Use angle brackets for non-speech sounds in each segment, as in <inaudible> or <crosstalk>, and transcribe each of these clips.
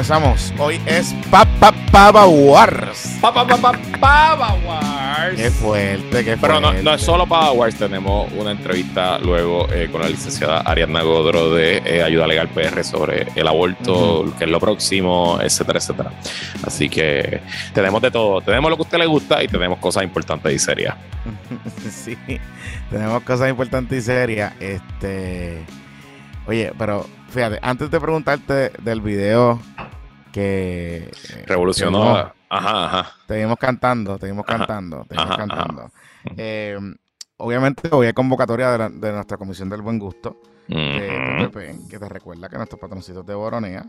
Comenzamos. Hoy es Papa Papa Wars. Papa Papa Papa Wars. Qué fuerte, qué fuerte. Pero no, no es solo Papa Wars, tenemos una entrevista luego eh, con la licenciada Ariadna Godro de eh, Ayuda Legal PR sobre el aborto, que es lo próximo, etcétera, etcétera. Así que tenemos de todo. Tenemos lo que a usted le gusta y tenemos cosas importantes y serias. <laughs> sí, tenemos cosas importantes y serias. Este. Oye, pero fíjate, antes de preguntarte del video que eh, revolucionó, ajá, ajá. Te vimos cantando, te vimos cantando, te vimos cantando. Eh, obviamente hoy hay convocatoria de, nuestra Comisión del Buen Gusto, que te recuerda que nuestros patroncitos de Boronea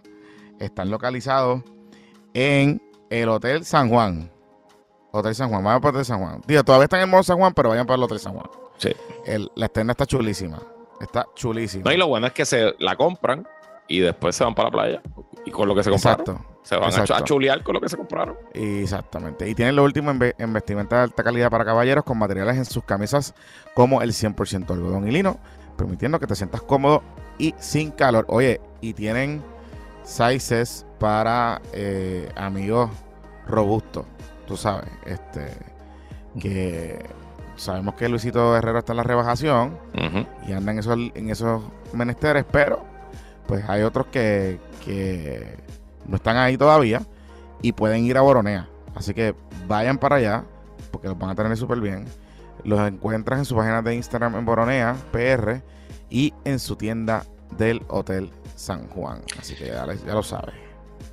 están localizados en el Hotel San Juan. Hotel San Juan, vayan para el Hotel San Juan. Digo, todavía están en el Modo San Juan, pero vayan para el Hotel San Juan. Sí. la escena está chulísima. Está chulísimo. No, y lo bueno es que se la compran y después se van para la playa y con lo que se compraron. Exacto. Se van a chulear con lo que se compraron. Exactamente. Y tienen lo último en, vestimenta de alta calidad para caballeros con materiales en sus camisas como el 100% algodón y lino, permitiendo que te sientas cómodo y sin calor. Oye, y tienen sizes para eh, amigos robustos, tú sabes, este que sabemos que Luisito Herrero está en la rebajación y anda en esos, en esos menesteres, pero pues hay otros que, no están ahí todavía y pueden ir a Boronea. Así que vayan para allá porque los van a tener súper bien. Los encuentras en su página de Instagram en Boronea, PR, y en su tienda del Hotel San Juan. Así que ya, ya lo sabes.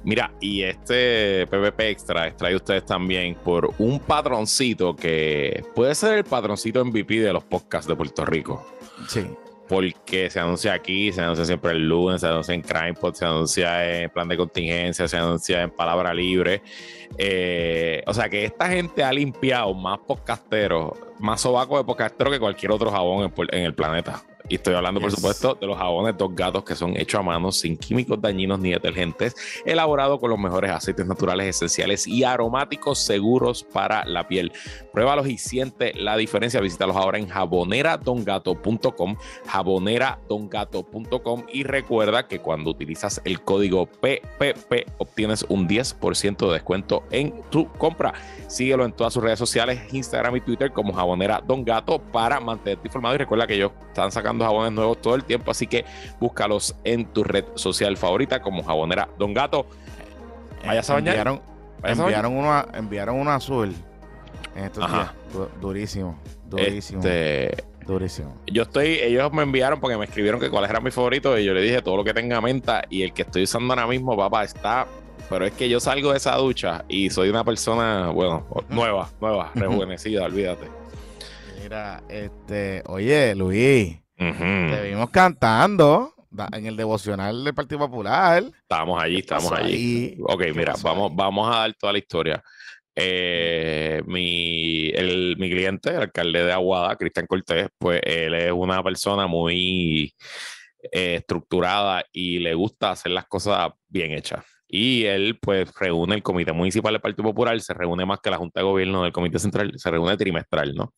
Mira, y este PPP Extra trae ustedes también por un patroncito que puede ser el patroncito MVP de los podcasts de Puerto Rico. Sí. Porque se anuncia aquí, se anuncia siempre el lunes, se anuncia en CrimePod, se anuncia en plan de contingencia, se anuncia en palabra libre. Eh, o sea que esta gente ha limpiado más podcasteros, más sobaco de podcasteros que cualquier otro jabón en el planeta. Y estoy hablando, por supuesto, de los jabones Dos Gatos que son hechos a mano, sin químicos dañinos ni detergentes, elaborados con los mejores aceites naturales esenciales y aromáticos seguros para la piel. Pruébalos y siente la diferencia. Visítalos ahora en jaboneradongato.com, jaboneradongato.com y recuerda que cuando utilizas el código PPP obtienes un 10% de descuento en tu compra. Síguelo en todas sus redes sociales, Instagram y Twitter como Jabonera Don Gato para mantenerte informado y recuerda que ellos están sacando jabones nuevos todo el tiempo, así que búscalos en tu red social favorita como Jabonera Don Gato. Vaya a enviaron, enviaron, uno, enviaron uno azul en estos días. durísimo, durísimo. Este, durísimo. Yo estoy, ellos me enviaron porque me escribieron que cuáles eran mis favoritos y yo le dije todo lo que tenga menta y el que estoy usando ahora mismo, papá, está pero es que yo salgo de esa ducha y soy una persona, bueno, nueva, nueva, rejuvenecida, olvídate. Mira, este, oye, Luis, te vimos cantando en el devocional del Partido Popular. Estamos allí, estamos allí. Ok, mira, vamos, vamos a dar toda la historia. Eh, mi, el, mi cliente, el alcalde de Aguada, Cristian Cortés, pues él es una persona muy eh, estructurada y le gusta hacer las cosas bien hechas. Y él, pues, reúne el Comité Municipal del Partido Popular, se reúne más que la Junta de Gobierno del Comité Central, se reúne trimestral, ¿no?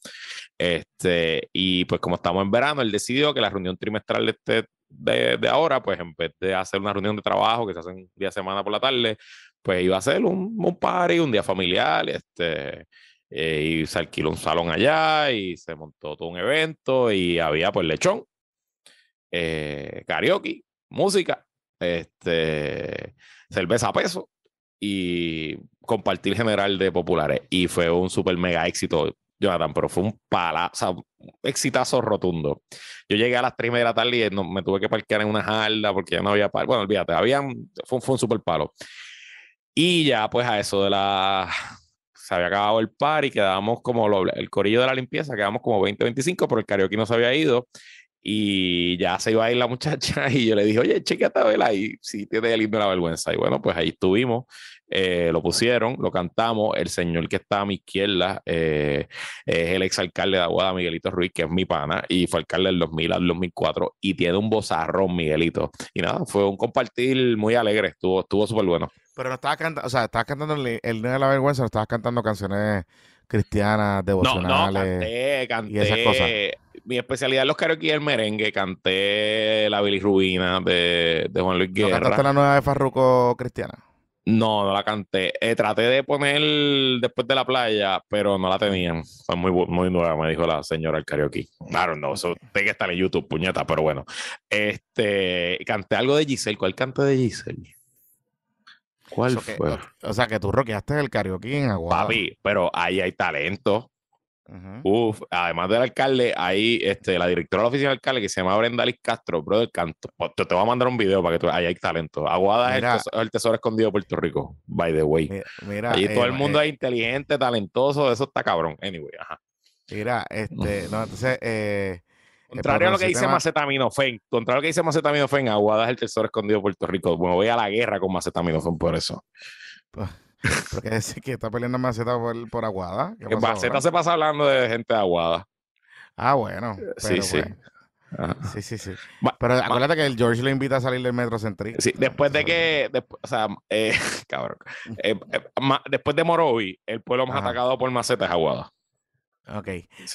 Este, y pues, como estamos en verano, él decidió que la reunión trimestral de, este, de, ahora, pues, en vez de hacer una reunión de trabajo que se hace un día de semana por la tarde, pues iba a hacer un, un party, un día familiar, este, eh, y se alquiló un salón allá y se montó todo un evento y había, pues, lechón, eh, karaoke, música, este cerveza a peso y compartir general de populares. Y fue un super mega éxito, Jonathan, pero fue un pala, o sea, un exitazo rotundo. Yo llegué a las 3 de la tarde y me tuve que parquear en una jarda porque ya no había palo. Bueno, olvídate, habían, fue, fue un super palo. Y ya, pues a eso de la. Se había acabado el par y quedábamos como el corillo de la limpieza, quedamos como 20-25, pero el karaoke no se había ido. Y ya se iba a ir la <laughs> muchacha y yo le dije, oye, chequeate a vela y si tiene el himno de la vergüenza. Y bueno, pues ahí estuvimos, eh, lo pusieron, lo cantamos. El señor que está a mi izquierda eh, es el exalcalde de Aguada, Miguelito Ruiz, que es mi pana, y fue alcalde del 2000 al 2004 y tiene un bozarrón, Miguelito. Y nada, fue un compartir muy alegre, estuvo estuvo súper bueno. Pero no estaba cantando, o sea, estabas cantando el, himno de la vergüenza, no estabas cantando canciones cristianas, devocionales. No, canté, canté. Y esas cosas. Mi especialidad en los karaoke es el merengue. Canté la bilirrubina de, de Juan Luis Guerra. cantaste la nueva de Farruco cristiana? No, no la canté. Eh, traté de poner después de la playa, pero no la tenían. Fue muy, muy nueva, me dijo la señora el karaoke. Claro, no, eso tiene que estar en YouTube, puñeta, pero bueno. Este, canté algo de Giselle. ¿Cuál canté de Giselle? ¿Cuál fue? o sea, que tú rockeaste el karaoke en Aguada. Papi, pero ahí hay talento. Uf, además del alcalde, ahí este, la directora de la oficina del alcalde que se llama Brenda Liz Castro, bro del canto. Pues, te, te, voy a mandar un video para que tú, ahí hay talento. Aguada es el, tesoro, escondido de Puerto Rico, by the way. Mira, Allí todo el eh, mundo eh, es inteligente, talentoso, eso está cabrón. Anyway, ajá. Mira, este, no, <laughs> entonces, eh, Contrario a lo que dice Macetaminofen, contrario a lo que dice Macetaminofen, Aguada es el tesoro escondido de Puerto Rico. Bueno, voy a la guerra con Macetaminofen por eso. Porque <laughs> decir que está peleando Maceta por, Aguada. Maceta se pasa hablando de gente de Aguada. Ah, bueno. sí, sí. Sí, sí, sí. Pero acuérdate que el George le invita a salir del Metro Centri. Sí, después de que, o sea, eh, <laughs> cabrón, <laughs> eh, eh, después de Morovi, el pueblo más atacado por Maceta es Aguada. Ok.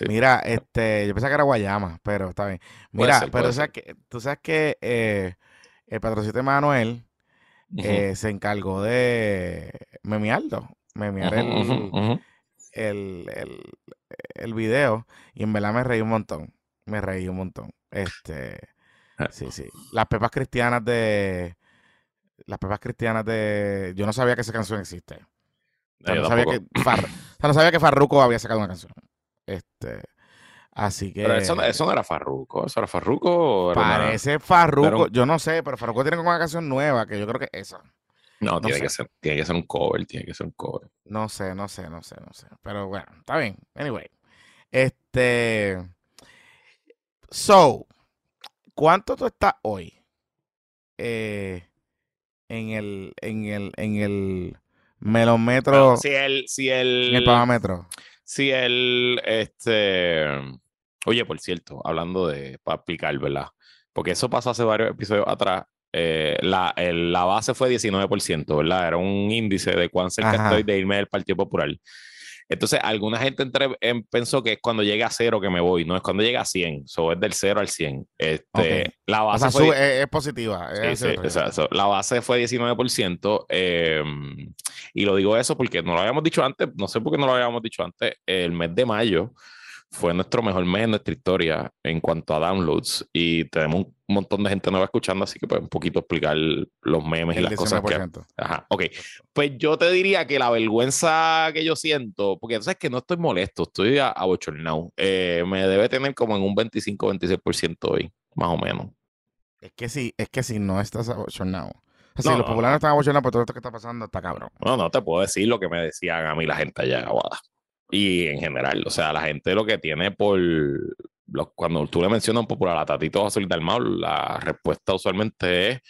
Mira, este, yo pensaba que era Guayama, pero está bien. Mira, pero que, tú sabes que el patrocinio de Manuel eh, se encargó de memearlo, memear el, el, el, video y en verdad me reí un montón, me reí un montón. Este, ah. sí, sí. Las pepas cristianas de, las pepas cristianas de, yo no sabía que esa canción existe. no, sabía que no sabía que Farruko había sacado una canción. Este, Así que. Pero eso, eso no era Farruko. ¿Eso era Farruko? parece Farruko. Yo no sé, pero Farruko tiene como una canción nueva que yo creo que es esa. No, tiene, que ser, tiene que ser un cover. Tiene que ser un cover. No sé, no sé, no sé, no sé. Pero bueno, está bien. Anyway. Este. So, ¿cuánto tú estás hoy? Eh, en el, en el, en el melometro. si el, si el. En el parámetro. Si el, este Oye, por cierto, hablando de, para aplicar, ¿verdad? Porque eso pasó hace varios episodios atrás. Eh, la, la, base fue 19%, ¿verdad? Era un índice de cuán cerca estoy de irme del Partido Popular. Entonces, alguna gente entre, pensó que es cuando llega a cero que me voy, no es cuando llega a 100, so, es del 0 al 100. Este, La base fue, es, positiva. La base fue 19%, em, y lo digo eso porque no lo habíamos dicho antes, no sé por qué no lo habíamos dicho antes, el mes de mayo fue nuestro mejor mes en nuestra historia en cuanto a downloads y tenemos un montón de gente nueva escuchando, así que pues un poquito explicar los memes y las cosas que... Ajá, ok. Pues yo te diría que la vergüenza que yo siento, porque sabes que no estoy molesto, estoy abochornado, eh, me debe tener como en un 25-26% hoy, más o menos. Es que sí, es que si no estás abochornado. si los populares están abochornados por todo esto que está pasando, está cabrón. No, no te puedo decir lo que me decían a mí la gente allá, aguada. Y en general, o sea, la gente lo que tiene por. cuando tú le mencionas un popular a Tatito a del Mal, la respuesta usualmente es.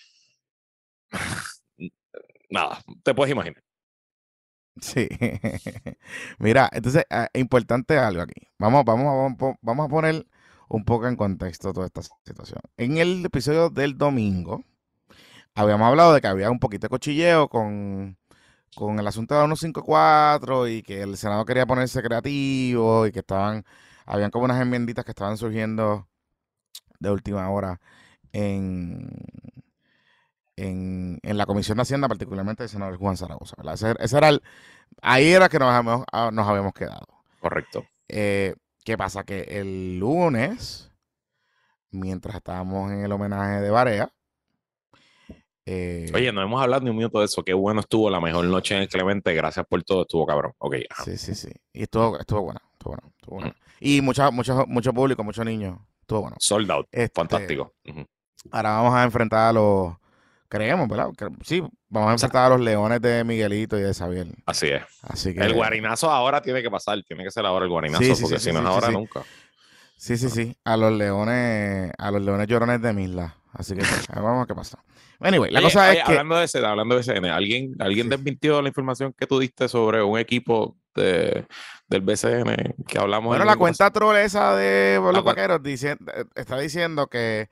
<laughs> Nada, te puedes imaginar. Sí. <laughs> Mira, entonces, es ah, importante algo aquí. Vamos, vamos, vamos, a poner un poco en contexto toda esta situación. En el episodio del domingo, habíamos hablado de que había un poquito de cochilleo con con el asunto de la 154 y que el Senado quería ponerse creativo y que estaban, habían como unas enmienditas que estaban surgiendo de última hora en, en, la Comisión de Hacienda, particularmente el senador Juan Zaragoza. Ese, era el, ahí era que nos habíamos, ah, nos habíamos quedado. Correcto. Eh, ¿Qué pasa? Que el lunes, mientras estábamos en el homenaje de Barea, eh, Oye, no hemos hablado ni un minuto de eso. Qué bueno estuvo la mejor noche en el Clemente. Gracias por todo. Estuvo cabrón. Ok. Sí, sí, sí. Y estuvo, estuvo bueno. Estuvo bueno. Y mucho, mucho, mucho público, muchos niños. Estuvo bueno. Sold out. Este, Fantástico. Ahora vamos a enfrentar a los. Creemos, ¿verdad? Sí, vamos a enfrentar a los leones de Miguelito y de Xavier. Así es. Así que, el guarinazo ahora tiene que pasar. Tiene que ser ahora el guarinazo. porque si no es ahora, nunca. Sí, sí, sí. A los leones, a los leones llorones de Misla. Así que vamos a qué pasa. Anyway, la cosa es que. Hablando de ese, hablando de ese, ¿alguien, ¿alguien desmintió la información que tú diste sobre un equipo de, del BCN que hablamos? Bueno, la cuenta troll esa de los vaqueros dice, está diciendo que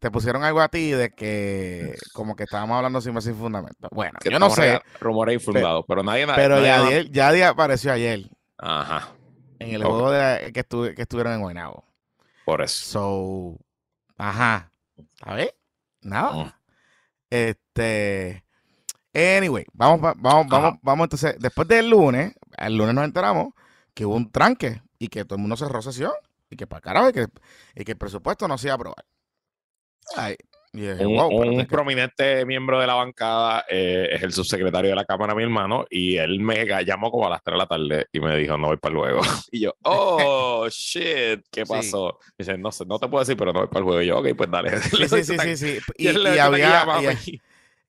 te pusieron algo a ti de que como que estábamos hablando sin más sin fundamento. Bueno, yo no sé. Rumores infundados, pero, nadie Pero ya, ya apareció ayer. Ajá. En el juego de, que, que estuvieron en Guaynabo. Por eso. So, ajá. A ver, nada. Mm. Este. Anyway, vamos, vamos, vamos, vamos entonces. Después del lunes, el lunes nos enteramos que hubo un tranque y que todo el mundo cerró sesión y que para carajo y que, y que el presupuesto no se iba a aprobar. Ay, un, prominente miembro de la bancada eh, es el subsecretario de la Cámara, mi hermano, y él me llamó como a las 3 de la tarde y me dijo, no voy para el juego. <laughs> Y yo, oh, <laughs> shit, ¿qué pasó? Dice, no sé, no te puedo decir, pero no voy para el juego. Y yo, ok, pues dale. <laughs> Sí, sí, sí, sí, Y, había,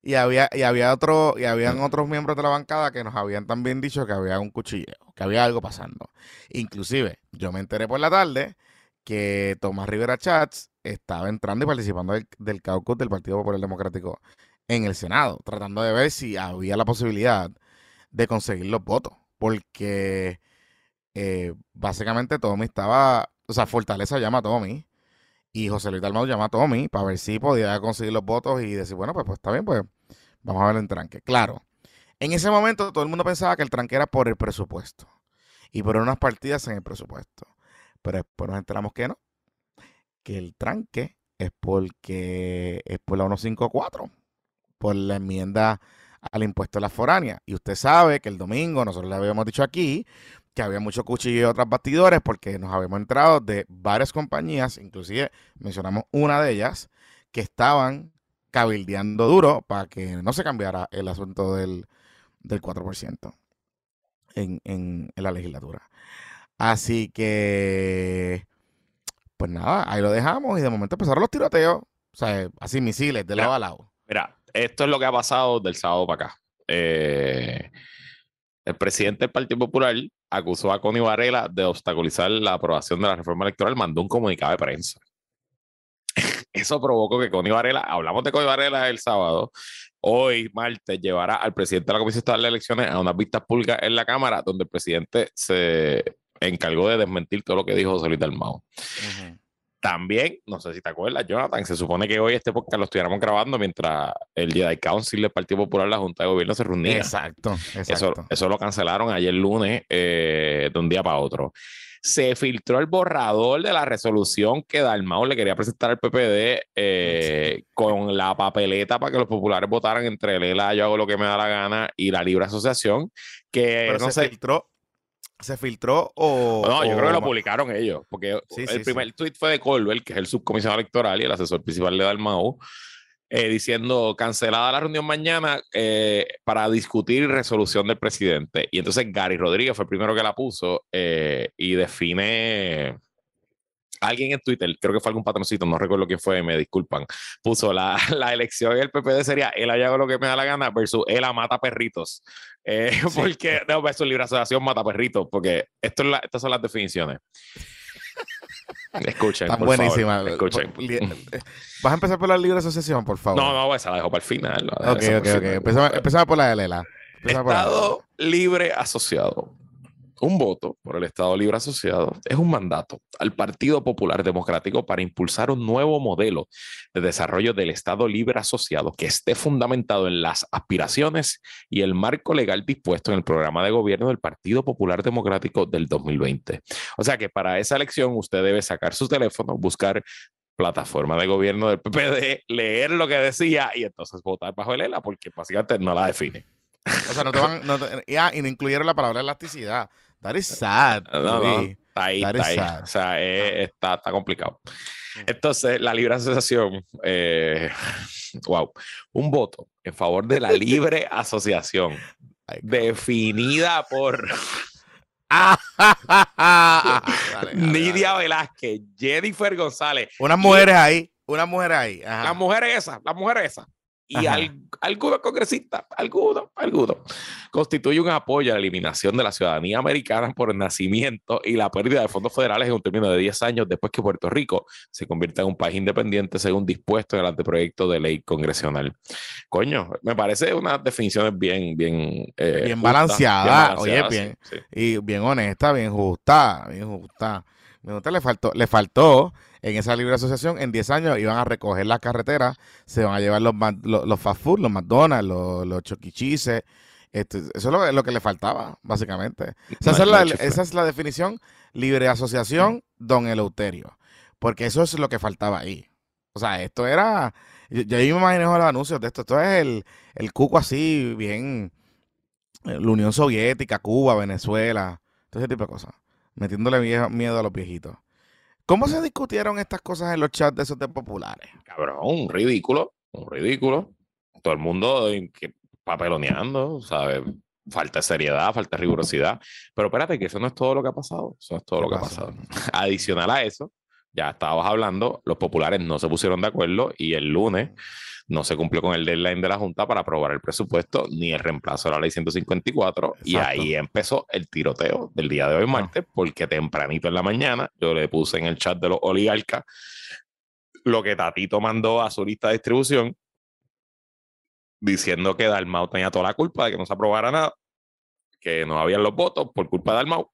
y, había, y había otro, y habían otros miembros de la bancada que nos habían también dicho que había un cuchilleo, que había algo pasando. Inclusive, yo me enteré por la tarde que Tomás Rivera Chats estaba entrando y participando del, caucus del Partido Popular Democrático en el Senado, tratando de ver si había la posibilidad de conseguir los votos, porque eh, básicamente Tommy estaba, o sea, Fortaleza llama a Tommy y José Luis Dalmau llama a Tommy para ver si podía conseguir los votos y decir, bueno, pues, pues está bien, pues vamos a ver el tranque. Claro, en ese momento todo el mundo pensaba que el tranque era por el presupuesto y por unas partidas en el presupuesto, pero después nos enteramos que no, que el tranque es porque es por la 154, por la enmienda al impuesto de la foránea. Y usted sabe que el domingo nosotros le habíamos dicho aquí que había mucho cuchillo y otras bastidores porque nos habíamos enterado de varias compañías, inclusive mencionamos una de ellas, que estaban cabildeando duro para que no se cambiara el asunto del, del 4% en, en, en la legislatura. Así que pues nada, ahí lo dejamos y de momento empezaron los tiroteos, o sea, así misiles de lado a lado. Mira, esto es lo que ha pasado del sábado para acá. Eh, el presidente del Partido Popular acusó a Connie Varela de obstaculizar la aprobación de la reforma electoral, mandó un comunicado de prensa. <laughs> Eso provocó que Connie Varela, hablamos de Connie Varela el sábado, hoy, martes, llevará al presidente de la Comisión Estatal de Elecciones a unas vistas públicas en la Cámara, donde el presidente se encargó de desmentir todo lo que dijo José Luis Dalmau. También, no sé si te acuerdas, Jonathan, se supone que hoy este podcast lo estuviéramos grabando mientras el Jedi Council del Partido Popular, la Junta de Gobierno, se reunía. Exacto, exacto. Eso, lo cancelaron ayer lunes eh, de un día para otro. Se filtró el borrador de la resolución que Dalmau le quería presentar al PPD eh, con la papeleta para que los populares votaran entre Lela, yo hago lo que me da la gana, y la libre asociación, que no se filtró ¿Se filtró o.? No, yo creo que lo publicaron ellos, porque el primer tweet fue de Colbert, que es el subcomisionado electoral y el asesor principal de Dalmau, eh, diciendo cancelada la reunión mañana eh, para discutir resolución del presidente. Y entonces Gary Rodríguez fue el primero que la puso eh, y define alguien en Twitter, creo que fue algún patroncito, no recuerdo quién fue, me disculpan, puso la, <laughs> la elección del PPD sería él haga lo que me da la gana versus él a mata perritos. Eh, <laughs> porque, no, versus libre asociación mata perritos, porque esto es la, estas son las definiciones. <laughs> Escuchen. Están buenísimas. Escuchen. Eh, ¿Vas a empezar por la libre asociación, por favor? No, no, esa la dejo para el final. Ok, ok, ok. Empezamos, por la de Lela. Estado libre asociado un voto por el Estado Libre Asociado es un mandato al Partido Popular Democrático para impulsar un nuevo modelo de desarrollo del Estado Libre Asociado que esté fundamentado en las aspiraciones y el marco legal dispuesto en el programa de gobierno del Partido Popular Democrático del 2020. O sea que para esa elección usted debe sacar su teléfono, buscar plataforma de gobierno del PPD, leer lo que decía y entonces votar bajo el ELA porque básicamente no la define. O sea, no te van, ah, y no incluyeron la palabra elasticidad. That is sad. No, está ahí, está ahí. O sea, está, está, complicado. Entonces, la libre asociación, eh, wow, un voto en favor de la libre <laughs> asociación, definida por <laughs> Nidia Velázquez, Jennifer González. Unas mujeres ahí, unas mujeres ahí. Las mujeres esas, las mujeres esas y al, algunos congresistas, algunos, algunos, constituye un apoyo a la eliminación de la ciudadanía americana por el nacimiento y la pérdida de fondos federales en un término de 10 años después que Puerto Rico se convierta en un país independiente según dispuesto en el anteproyecto de ley congresional. Coño, me parece unas definiciones bien, bien, eh, bien, balanceadas, oye, bien, y bien honesta, bien justa, bien justa. Me gusta, le faltó, le faltó en esa libre asociación, en 10 años iban a recoger las carreteras, se van a llevar los, los, fast food, los McDonald's, los, los choquichises, Este, eso es lo, que le faltaba, básicamente. esa, es la, definición libre asociación, don Eleuterio. Porque eso es lo que faltaba ahí. O sea, esto era. Yo, yo me imagino los anuncios de esto. Esto es el, el cuco así, bien. Eh, la Unión Soviética, Cuba, Venezuela, todo ese tipo de cosas. Metiéndole miedo a los viejitos. ¿Cómo se discutieron estas cosas en los chats de esos de populares? Cabrón, un ridículo, un ridículo. Todo el mundo papeloneando, ¿sabes? Falta de seriedad, falta de rigurosidad. Pero espérate, que eso no es todo lo que ha pasado. Eso no es todo lo que ha pasado. Adicional a eso, ya estábamos hablando, los populares no se pusieron de acuerdo y el lunes no se cumplió con el deadline de la Junta para aprobar el presupuesto ni el reemplazo de la ley 154 y ahí empezó el tiroteo del día de hoy martes porque tempranito en la mañana yo le puse en el chat de los oligarcas lo que Tatito mandó a su lista de distribución diciendo que Dalmau tenía toda la culpa de que no se aprobara nada, que no habían los votos por culpa de Dalmau.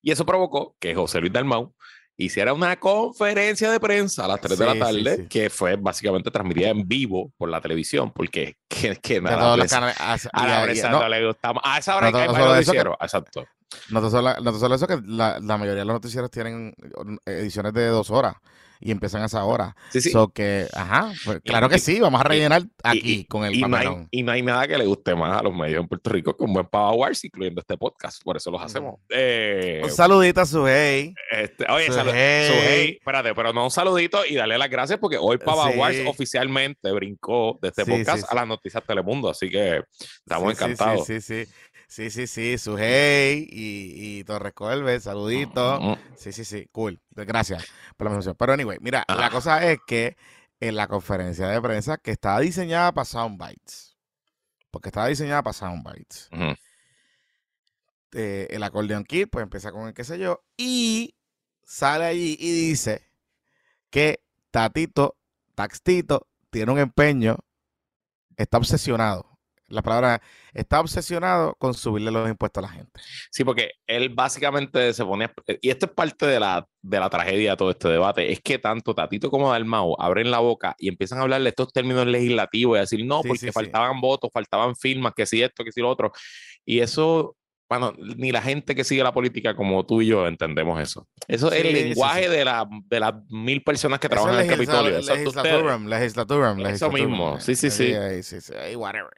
Y eso provocó que José Luis Dalmau hiciera una conferencia de prensa a las 3 de la tarde, que fue básicamente transmitida en vivo por la televisión, porque <laughs> que, que nada, a, la prensa no, le gustaba. A esa hora no, hay no noticiero, exacto. No solo, eso, que la, la, mayoría de los noticieros tienen ediciones de dos horas y empiezan a esa hora. Sí, sí. que, ajá, pues, claro que sí, vamos a rellenar aquí con el hay, y no hay nada que le guste más a los medios en Puerto Rico como buen Wars, incluyendo este podcast, por eso los hacemos. Eh, un saludito a Suhey. Este, oye, Suhey. espérate, pero no un saludito y darle las gracias porque hoy Pava Wars oficialmente brincó de este podcast a las noticias Telemundo, así que estamos encantados. sí, sí. sí. Sí, sí, sí, Sujei y, y Torres Colbert, saludito. Sí, sí, sí, cool. Gracias por la mención. Pero anyway, mira, la cosa es que en la conferencia de prensa que estaba diseñada para Soundbites, porque estaba diseñada para Soundbites, eh, el acordeón kit, pues empieza con el qué sé yo, y sale allí y dice que Tatito, Taxtito, tiene un empeño, está obsesionado la palabra está obsesionado con subirle los impuestos a la gente. Sí, porque él básicamente se pone, y esto es parte de la, de la tragedia de todo este debate, es que tanto Tatito como Dalmau abren la boca y empiezan a hablar de estos términos legislativos y decir, no, porque faltaban votos, faltaban firmas, que si esto, que si lo otro. Y eso bueno, ni la gente que sigue la política como tú y yo entendemos eso. Eso es el lenguaje de, la, de las mil personas que trabajan en el Capitolio. Legislaturum, legislaturum, Eso mismo, sí, sí, sí. sí, sí, whatever.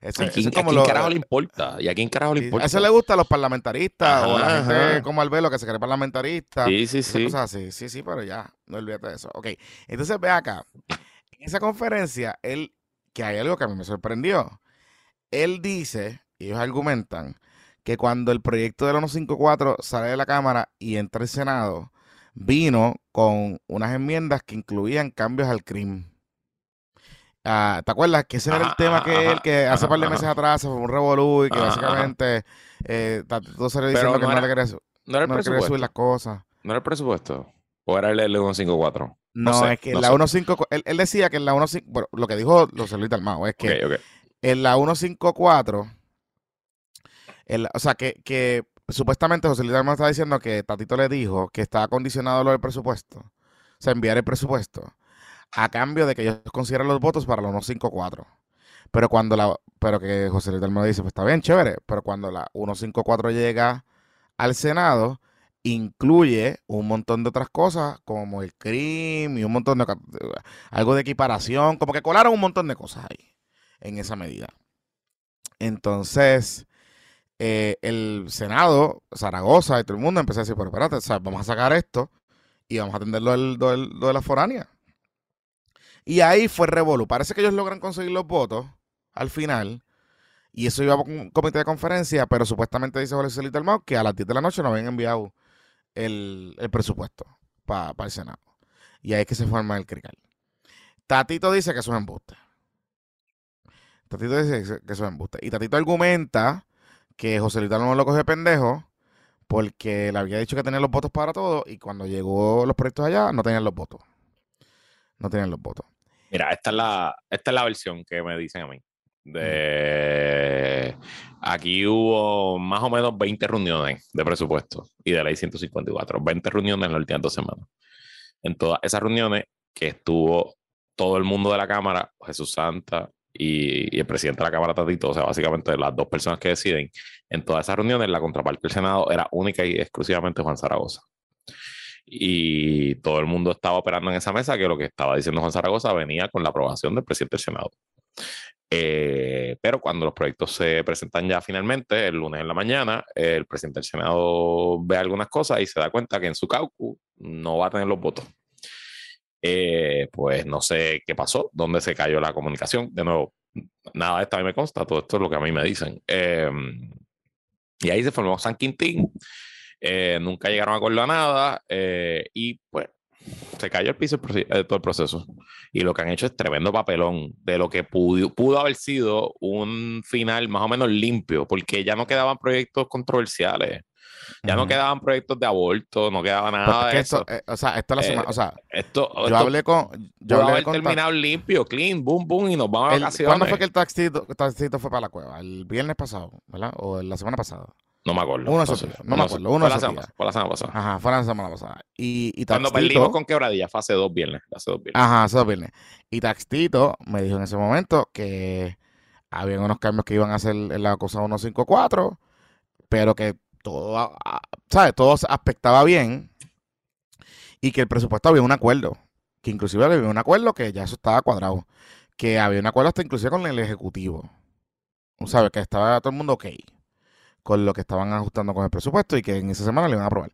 Eso, ¿A quién, como ¿a quién carajo le importa? ¿Y a quién carajo le importa? A eso le gusta a los parlamentaristas o a la gente como Albelo que se cree parlamentarista. Sí, sí, sí. Cosas así. Sí, sí, pero ya, no olvídate de eso. Ok, entonces ve acá. En esa conferencia, él, que hay algo que a mí me sorprendió. Él dice, y ellos argumentan, que cuando el proyecto del 154 sale de la Cámara y entra al Senado, vino con unas enmiendas que incluían cambios al crimen. Ah, ¿Te acuerdas que ese era el tema que él, que hace par de meses atrás se fue un revolú y que básicamente eh, todo salió diciendo que no, era, quería, no era el presupuesto. subir las cosas? ¿No era el presupuesto? ¿O era el L154? No, no es que la 154, él, él, decía que en la 154, bueno, lo que dijo los Luis Dalmao es que en la 154, o sea, que, que supuestamente José Luis Dalmao estaba diciendo que Tatito le dijo que estaba condicionado lo del presupuesto, o sea, enviar el presupuesto a cambio de que ellos consideran los votos para los 154. Pero cuando la, pero que José Luis del dice, pues está bien, chévere, pero cuando la 154 llega al Senado, incluye un montón de otras cosas, como el crimen y un montón de, algo de equiparación, como que colaron un montón de cosas ahí, en esa medida. Entonces, eh, el Senado, Zaragoza y todo el mundo empezó a decir, pero espérate, vamos a sacar esto y vamos a atenderlo lo de la foránea. Y ahí fue Revolu. Parece que ellos logran conseguir los votos al final. Y eso iba a un comité de conferencia, pero supuestamente dice Jorge Celito Almao que a las 10 de la noche no habían enviado el, presupuesto para el Senado. Y ahí es que se forma el crical. Tatito dice que eso es embuste. Tatito dice que eso es embuste. Y Tatito argumenta que José Luis no lo coge de pendejo porque le había dicho que tenía los votos para todo y cuando llegó los proyectos allá no tenían los votos. No tenían los votos. Mira, esta es la, esta es la versión que me dicen a mí. De... Aquí hubo más o menos 20 reuniones de presupuesto y de ley 154. 20 reuniones en las últimas dos semanas. En todas esas reuniones que estuvo todo el mundo de la Cámara, Jesús Santa y, el presidente de la Cámara Tatito, o sea, básicamente las dos personas que deciden en todas esas reuniones, la contraparte del Senado era única y exclusivamente Juan Zaragoza. Y todo el mundo estaba operando en esa mesa que lo que estaba diciendo Juan Zaragoza venía con la aprobación del presidente del Senado. Eh, pero cuando los proyectos se presentan ya finalmente, el lunes en la mañana, el presidente del Senado ve algunas cosas y se da cuenta que en su caucus no va a tener los votos. Eh, pues no sé qué pasó, dónde se cayó la comunicación. De nuevo, nada de esto a mí me consta, todo esto es lo que a mí me dicen. Em, y ahí se formó San Quintín. Eh, nunca llegaron a acuerdo a nada y pues se cayó el piso de todo el proceso. Y lo que han hecho es tremendo papelón de lo que pudo, pudo haber sido un final más o menos limpio, porque ya no quedaban proyectos controversiales. Ya no quedaban proyectos de aborto, no quedaba nada de eso. Eh, o sea, esto la eh, semana, o sea, esto, yo hablé con, yo hablé haber terminado limpio, clean, boom, boom, y nos vamos a vacaciones. ¿Cuándo fue que el taxito, el taxito fue para la cueva? ¿El viernes pasado, verdad? ¿O la semana pasada? No me acuerdo. Uno no, no me acuerdo. Uno fue, la semana, fue la semana pasada. Ajá, fue la semana pasada. Y, y Cuando perdimos con quebradilla, fue hace dos viernes. Hace dos viernes. Ajá, hace dos viernes. Y Taxtito me dijo en ese momento que había unos cambios que iban a hacer en la cosa 154, pero que todo, ¿sabes? Todo se aspectaba bien y que el presupuesto había un acuerdo. Que inclusive había un acuerdo que ya eso estaba cuadrado. Que había un acuerdo hasta inclusive con el Ejecutivo. ¿Sabes? Que estaba todo el mundo ok con lo que estaban ajustando con el presupuesto y que en esa semana le iban a aprobar.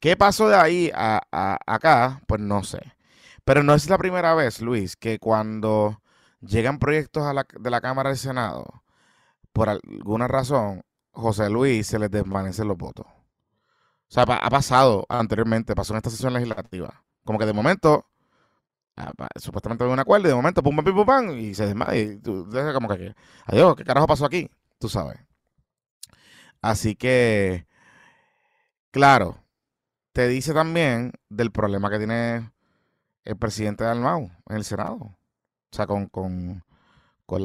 ¿Qué pasó de ahí a, acá? Pues no sé. Pero no es la primera vez, Luis, que cuando llegan proyectos de la Cámara del Senado, por alguna razón, José Luis se les desvanecen los votos. O sea, ha pasado anteriormente, pasó en esta sesión legislativa. Como que de momento, ah, supuestamente había un acuerdo y de momento, pum, pum, pum, pum, y se desmaya. Y tú como que, adiós, ¿qué carajo pasó aquí? Tú sabes. Así que, claro, te dice también del problema que tiene el presidente de Almau en el Senado. O sea, con, con,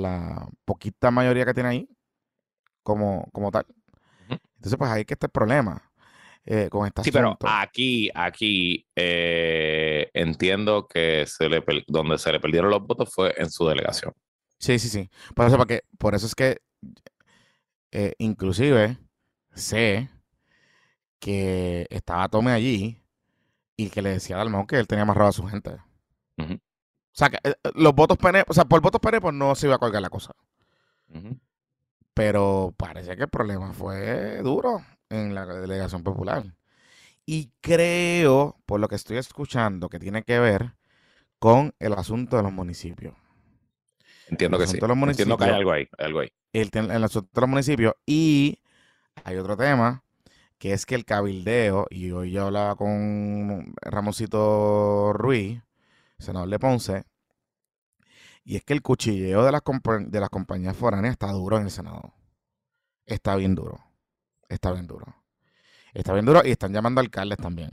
la poquita mayoría que tiene ahí, como, como tal. Entonces, pues ahí que está el problema. Eh, con esta Sí, pero aquí, aquí eh, entiendo que se le, donde se le perdieron los votos fue en su delegación. Sí, sí, sí. Por eso, porque, por eso es que eh, inclusive sé que estaba Tome allí y que le decía a Dalmau que él tenía amarrado a su gente. O sea, que, eh, eh, los votos PNP, o sea, por votos PNP pues no se iba a colgar la cosa. Pero parece que el problema fue duro en la delegación popular. Y creo, por lo que estoy escuchando, que tiene que ver con el asunto de los municipios. Entiendo que sí. Entiendo que hay algo ahí. algo ahí. El, el, asunto de los municipios y hay otro tema, que es que el cabildeo, y hoy yo hablaba con Ramosito Ruiz, senador de Ponce, y es que el cuchilleo de las, de las compañías foráneas está duro en el Senado. Está bien duro. Está bien duro. Está bien duro y están llamando alcaldes también.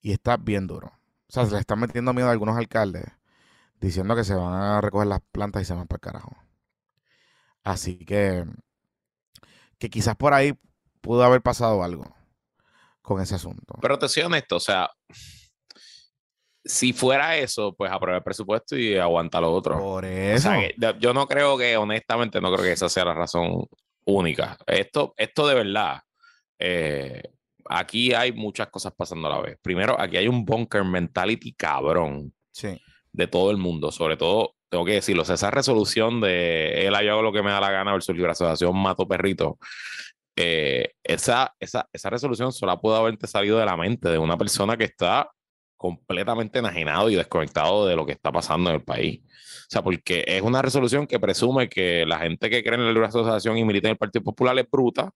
Y está bien duro. O sea, se le están metiendo miedo a algunos alcaldes diciendo que se van a recoger las plantas y se van para el carajo. Así que que quizás por ahí pudo haber pasado algo con ese asunto. Pero te soy honesto, o sea, si fuera eso, pues aprueba el presupuesto y aguanta lo otro. Por eso. yo no creo que, honestamente, no creo que esa sea la razón única. Esto, esto de verdad, eh, aquí hay muchas cosas pasando a la vez. Primero, aquí hay un bunker mentality cabrón. Sí. De todo el mundo, sobre todo tengo que decirlo, esa resolución de él yo hago lo que me da la gana versus libre asociación mato perrito, eh, esa, esa, esa resolución solo pudo haberte salido de la mente de una persona que está completamente enajenado y desconectado de lo que está pasando en el país. O sea, porque es una resolución que presume que la gente que cree en la libre asociación y milita en el Partido Popular es bruta.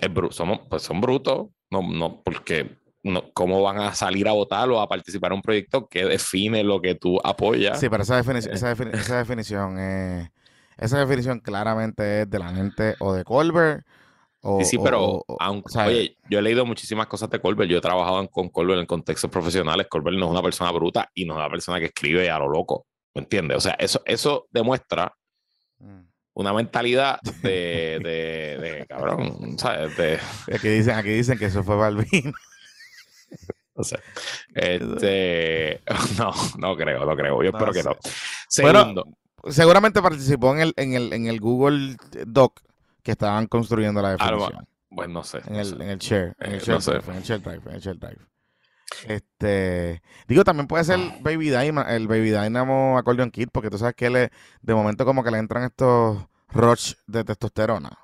Es br somos, pues son brutos, no, no, porque cómo van a salir a votar o a participar en un proyecto que define lo que tú apoyas. Sí, pero esa, definición, esa, definición, esa definición claramente es de la gente o de Colbert. O, sí, sí, pero aunque, oye, yo he leído muchísimas cosas de Colbert, yo he trabajado con Colbert en contextos profesionales, Colbert no es una persona bruta y no es una persona que escribe a lo loco, ¿me entiendes? O sea, eso, eso demuestra mm. una mentalidad <laughs> de, de, cabrón, ¿sabes? Aquí, dicen, aquí dicen que eso fue Balvin. <laughs> No sé. Este, <laughs> no, no creo, no creo. Yo espero que no. Segundo. seguramente participó en el, en, el, en el Google Doc que estaban construyendo la definición. Bueno, no sé. En, el, en el share. En el share, drive, en el share drive. En el share drive. Este, digo, también puede ser Baby Dynamo, el Baby Dynamo Accordion Kit, porque tú sabes que le, de momento como que le entran estos rush de testosterona.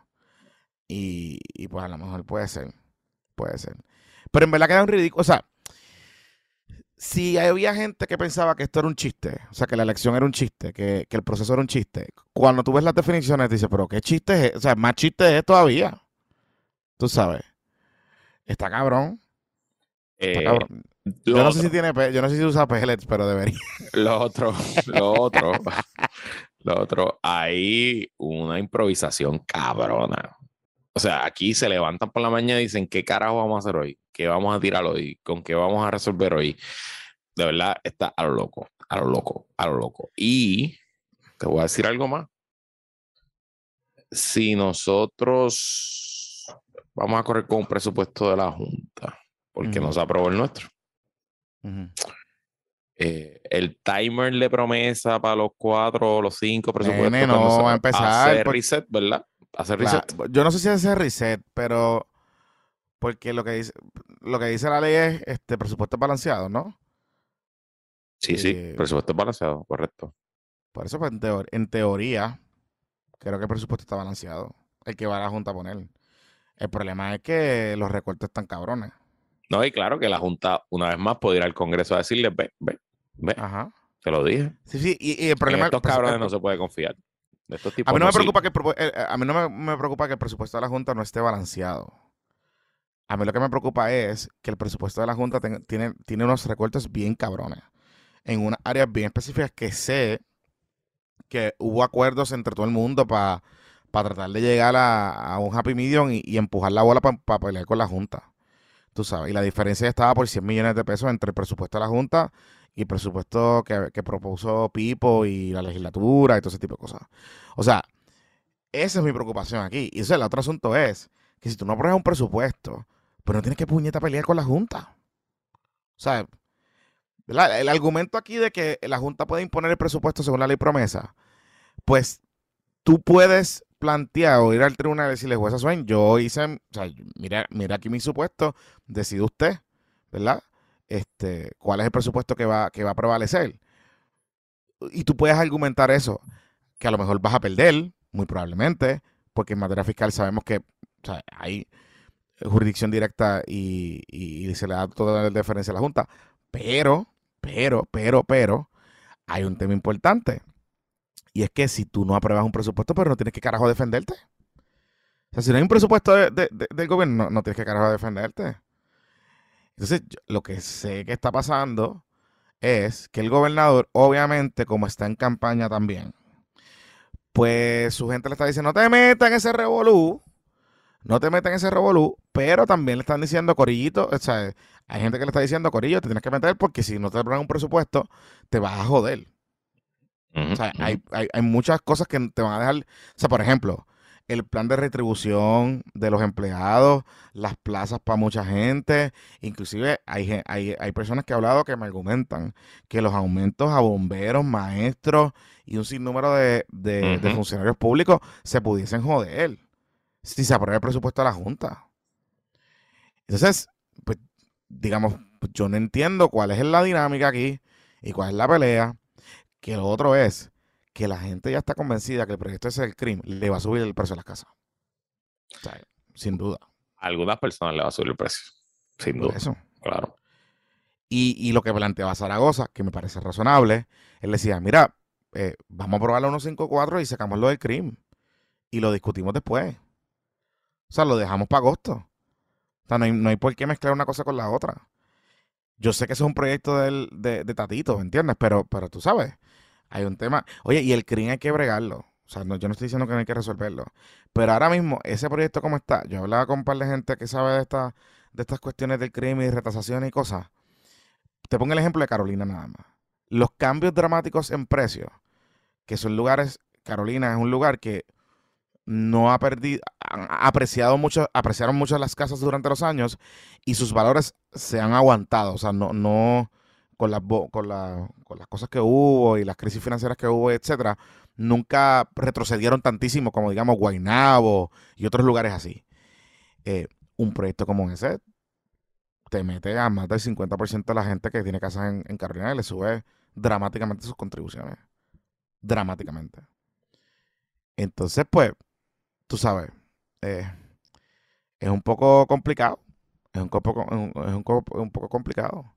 Y, y pues a lo mejor puede ser. Puede ser. Pero en verdad queda un ridículo. O sea, si había gente que pensaba que esto era un chiste, o sea, que la elección era un chiste, que, el proceso era un chiste, cuando tú ves las definiciones dices, pero ¿qué chiste es? O sea, más chiste es todavía. Tú sabes. Está cabrón. Está eh, cabrón. Yo no sé si tiene, yo no sé si usa pellets, pero debería. Lo otro, lo otro, <laughs> lo otro, hay una improvisación cabrona. O sea, aquí se levantan por la mañana y dicen, ¿qué carajo vamos a hacer hoy? ¿Qué vamos a tirar hoy? ¿Con qué vamos a resolver hoy? De verdad, está a lo loco, a lo loco, a lo loco. Y te voy a decir algo más. Si nosotros vamos a correr con un presupuesto de la Junta, porque no se aprobó el nuestro. Eh, el timer de promesa para los cuatro o los cinco presupuestos. no, va a empezar. Hacer reset, ¿verdad? Hacer reset. yo no sé si hacer reset, pero porque lo que dice, lo que dice la ley es este presupuesto balanceado, ¿no? Sí, sí, eh, presupuesto balanceado, correcto. Por eso, pues, en, teoría, creo que el presupuesto está balanceado. El que va a la Junta a poner. El problema es que los recortes están cabrones. No, y claro que la Junta, una vez más, puede ir al Congreso a decirle, ve, ve, ve. Ajá. Te lo dije. Sí, sí, y, el problema es que estos cabrones no se puede confiar. A mí no, me preocupa que eh, a mí no me, preocupa que el presupuesto de la Junta no esté balanceado. A mí lo que me preocupa es que el presupuesto de la Junta tiene, tiene unos recortes bien cabrones. En unas áreas bien específicas que sé que hubo acuerdos entre todo el mundo para tratar de llegar a, un happy medium y, empujar la bola para pelear con la Junta. Tú sabes, y la diferencia estaba por 100 millones de pesos entre el presupuesto de la Junta y el presupuesto que, propuso Pipo y la legislatura y todo ese tipo de cosas. O sea, esa es mi preocupación aquí. Y eso, el otro asunto es que si tú no apruebas un presupuesto, pues no tienes que puñeta pelear con la Junta. O sea, el argumento aquí de que la Junta puede imponer el presupuesto según la ley promesa, pues tú puedes plantear o ir al tribunal y decirle, jueza Swain, yo hice, o sea, mira, mira aquí mi supuesto, decide usted, ¿verdad? Este, ¿cuál es el presupuesto que va, que va a prevalecer? Y tú puedes argumentar eso, que a lo mejor vas a perder, muy probablemente, porque en materia fiscal sabemos que hay jurisdicción directa y, y, se le da toda la deferencia a la Junta. Pero, pero, pero, pero, hay un tema importante. Y es que si tú no apruebas un presupuesto, pero no tienes que carajo defenderte. O sea, si no hay un presupuesto del gobierno, no, tienes que carajo defenderte. Entonces, lo que sé que está pasando es que el gobernador, obviamente, como está en campaña también, pues su gente le está diciendo, no te metas en ese revolú, no te metas en ese revolú, pero también le están diciendo, Corillito, o sea, hay gente que le está diciendo, Corillo, te tienes que meter porque si no te ponen un presupuesto, te vas a joder o sea, hay, muchas cosas que te van a dejar. O sea, por ejemplo, el plan de retribución de los empleados, las plazas para mucha gente. Inclusive hay, hay, hay personas que he hablado que me argumentan que los aumentos a bomberos, maestros y un sinnúmero de, de, funcionarios públicos se pudiesen joder si se aprueba el presupuesto de la Junta. Entonces, pues, digamos, yo no entiendo cuál es la dinámica aquí y cuál es la pelea. Que lo otro es que la gente ya está convencida que el proyecto ese del crimen le va a subir el precio de las casas. sin duda. A algunas personas le va a subir el precio. Sin duda. Eso. Claro. Y, lo que planteaba Zaragoza, que me parece razonable, él decía, mira, eh, vamos a probar la 154 y sacamos lo del crimen. Y lo discutimos después. O sea, lo dejamos para agosto. O sea, no hay, no hay por qué mezclar una cosa con la otra. Yo sé que eso es un proyecto de, de Tatito, ¿entiendes? Pero, pero tú sabes, hay un tema. Oye, y el crimen hay que bregarlo. O sea, no, yo no estoy diciendo que no hay que resolverlo. Pero ahora mismo, ese proyecto como está, yo hablaba con un par de gente que sabe de, esta, de estas cuestiones del crimen y retasaciones y cosas. Te pongo el ejemplo de Carolina nada más. Los cambios dramáticos en precios, que son lugares, Carolina es un lugar que no ha perdido, ha apreciado mucho, apreciaron mucho las casas durante los años y sus valores se han aguantado, o sea, no, no con las, con, con las cosas que hubo y las crisis financieras que hubo, etcétera, nunca retrocedieron tantísimo como, digamos, Guaynabo y otros lugares así. Eh, un proyecto como ese te mete a más del 50% de la gente que tiene casas en, en Carolina y le sube dramáticamente sus contribuciones. Dramáticamente. Entonces, pues, tú sabes, eh, es un poco complicado. Es un poco, es un, poco complicado.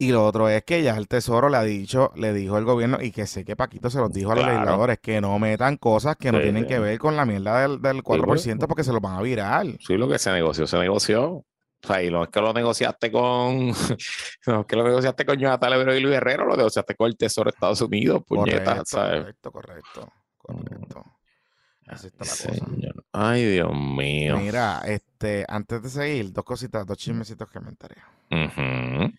Y lo otro es que ya el Tesoro le ha dicho, le dijo el gobierno, y que sé que Paquito se los dijo a los legisladores, que no metan cosas que no tienen que ver con la mierda del, del 4% porque se los van a virar. Sí, lo que se negoció, se negoció. O sea, y no es que lo negociaste con. <laughs> No es que lo negociaste con Jonathan Lebro y Luis Herrero, lo negociaste con el Tesoro de Estados Unidos, puñeta, correcto, Correcto, correcto, Así está la cosa. Ay, Dios mío. Mira, este, antes de seguir, dos cositas, dos chismecitos que me uh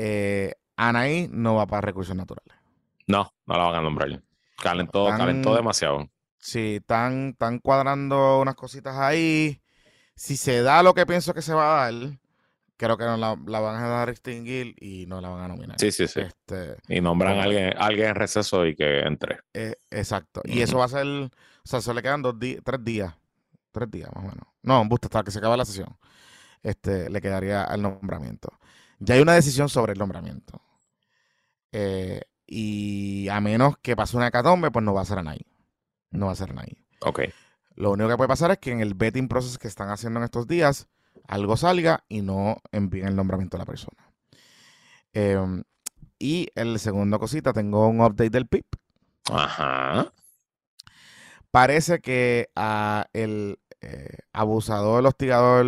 eh, Anaí no va para recursos naturales. No, no la van a nombrar. Calentó, calentó demasiado. Sí, están, están cuadrando unas cositas ahí si se da lo que pienso que se va a dar, creo que no la, van a dar a extinguir y no la van a nominar. Sí, sí, sí. Este, y nombran a alguien, alguien en receso y que entre. Eh, exacto. Y eso va a ser, o sea, solo le quedan dos días, tres días. Tres días más o menos. No, un busto hasta que se acabe la sesión. Este, le quedaría el nombramiento. Ya hay una decisión sobre el nombramiento. Eh, y a menos que pase una hecatombe, pues no va a ser a nadie. No va a ser a nadie. Ok. Lo único que puede pasar es que en el betting process que están haciendo en estos días, algo salga y no envíen el nombramiento de la persona. Em, y el segundo cosita, tengo un update del PIP. Ajá. Parece que a el eh, abusador, el hostigador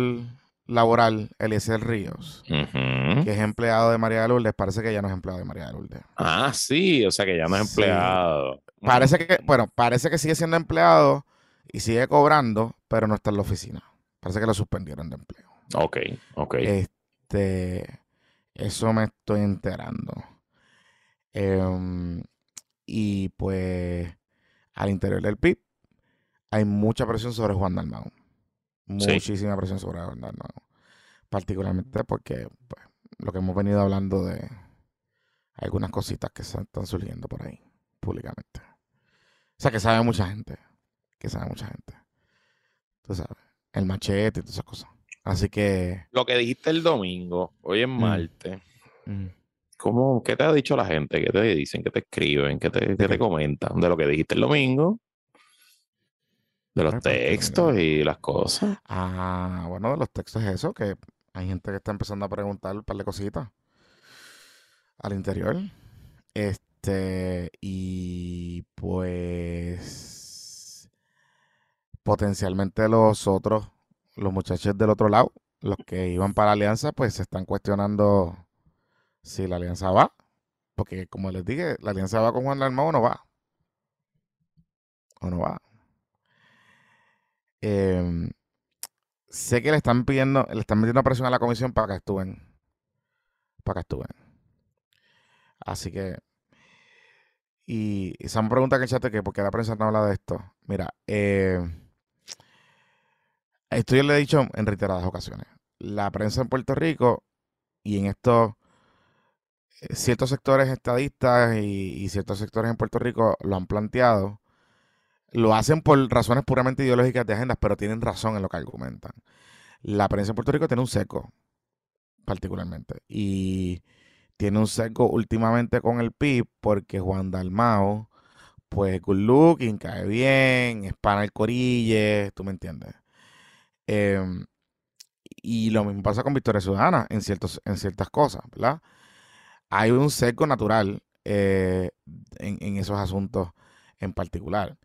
laboral, Eliezer Ríos, que es empleado de María de Lourdes, parece que ya no es empleado de María de Lourdes. Ah, sí, o sea que ya no es empleado. Parece que, bueno, parece que sigue siendo empleado, y sigue cobrando, pero no está en la oficina. Parece que lo suspendieron de empleo. Ok, ok. Este, eso me estoy enterando. Em, y pues al interior del PIB hay mucha presión sobre Juan Dalmau. Muchísima presión sobre Juan Dalmau. Particularmente porque pues, lo que hemos venido hablando de algunas cositas que están surgiendo por ahí públicamente. O sea, que sabe mucha gente que sabe mucha gente. Tú sabes, el machete y todas esas cosas. Así que. Lo que dijiste el domingo, hoy en mm. Marte. Mm. ¿Cómo, ¿Qué te ha dicho la gente? ¿Qué te dicen? ¿Qué te escriben? ¿Qué te, qué te comentan? De lo que dijiste el domingo. De los textos y las cosas. Ah, bueno, de los textos es eso, que hay gente que está empezando a preguntar un par de cositas al interior. Este, y pues potencialmente los otros, los muchachos del otro lado, los que iban para la alianza, pues se están cuestionando si la alianza va. Porque como les dije, la alianza va con Juan Dalmau o no va. O no va. Em, sé que le están pidiendo, le están metiendo presión a la comisión para que actúen. Para que actúen. Así que. Y, me pregunta en el chat que por qué la prensa no habla de esto. Mira, eh, esto yo le he dicho en reiteradas ocasiones. La prensa en Puerto Rico y en estos eh, ciertos sectores estadistas y, ciertos sectores en Puerto Rico lo han planteado. Lo hacen por razones puramente ideológicas de agendas, pero tienen razón en lo que argumentan. La prensa en Puerto Rico tiene un seco, particularmente. Y tiene un seco últimamente con el PIB porque Juan Dalmao, pues good looking, cae bien, es para el corille, tú me entiendes. Em, y lo mismo pasa con Victoria Ciudadana en, ciertos, en ciertas cosas, ¿verdad? Hay un seco natural eh, en, esos asuntos en particular.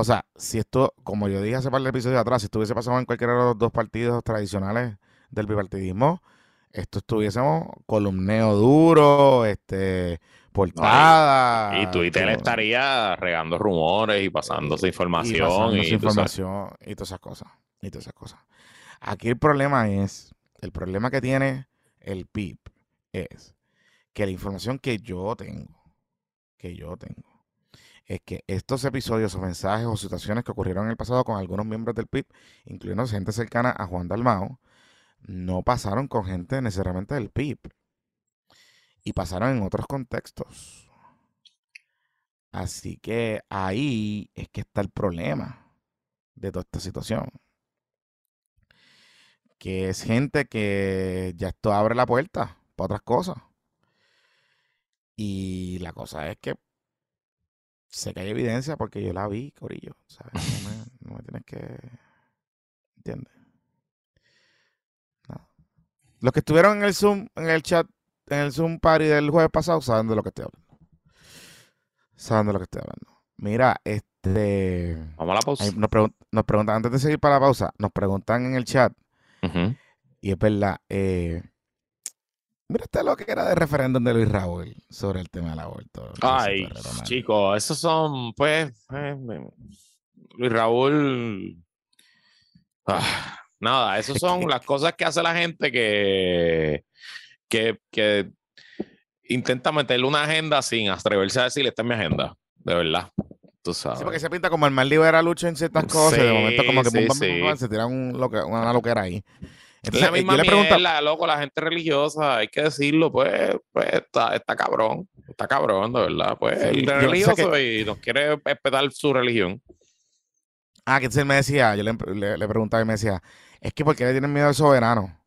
O sea, si esto, como yo dije hace par de episodios atrás, si estuviese pasado en cualquiera de los dos partidos tradicionales del bipartidismo, esto estuviésemos columneo duro, este, portada. y, Twitter estaría regando rumores y pasándose información. Y, información y todas esas cosas y todas esas cosas. Aquí el problema es, el problema que tiene el PIB es que la información que yo tengo, que yo tengo, es que estos episodios o mensajes o situaciones que ocurrieron en el pasado con algunos miembros del PIB, incluyendo gente cercana a Juan Dalmao, no pasaron con gente necesariamente del PIB. Y pasaron en otros contextos. Así que ahí es que está el problema de toda esta situación. Que es gente que ya esto abre la puerta para otras cosas. Y la cosa es que sé que hay evidencia porque yo la vi, Corillo. ¿sabes? No, me, tienes que. ¿Entiendes? Los que estuvieron en el Zoom, en el chat, en el Zoom party del jueves pasado, saben de lo que estoy hablando. Saben de lo que estoy hablando. Mira, este. Vamos a la pausa. Nos, preguntan, antes de seguir para la pausa, nos preguntan en el chat. Y es verdad, eh, Mira este lo que era de referéndum de Luis Raúl sobre el tema del aborto. Ay, chicos, esos son, pues, eh, Luis Raúl. Ah, nada, esas son las cosas que hace la gente que, que, que intenta meterle una agenda sin atreverse a decirle, esta es mi agenda, de verdad. Tú sabes. Sí, porque se pinta como el mal libera lucha en ciertas cosas de momento como que se tira un, una loquera ahí la misma le mierda, loco, la gente religiosa, hay que decirlo, pues, pues está, está cabrón, está cabrón, de verdad, pues, el religioso y nos quiere respetar su religión. Ah, que él me decía, yo le, le, preguntaba y me decía, es que porque le tienen miedo al soberano?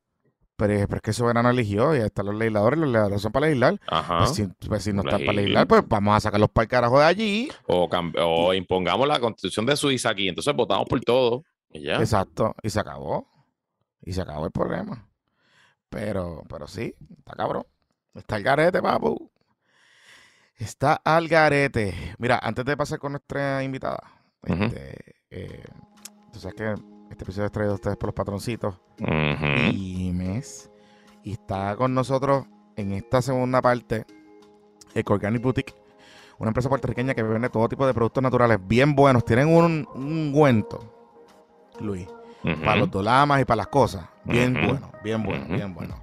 Pero, pero es que el soberano eligió y ahí están los legisladores, los legisladores son para legislar. Ajá. Pues si, pues si no están para legislar, pues vamos a sacarlos para el carajo de allí. O, o impongamos la constitución de Suiza aquí, entonces votamos por todo. Y ya. Exacto, y se acabó. Y se acabó el problema. Pero, pero sí, está cabrón. Está el garete, papu. Está al garete. Mira, antes de pasar con nuestra invitada, este, eh, tú sabes que este episodio es traído a ustedes por los patroncitos. Y mes. Y está con nosotros en esta segunda parte, Eco Organic Boutique, una empresa puertorriqueña que vende todo tipo de productos naturales bien buenos. Tienen un, un Luis para los dolamas y para las cosas. Bien bueno, bien bueno, bien bueno.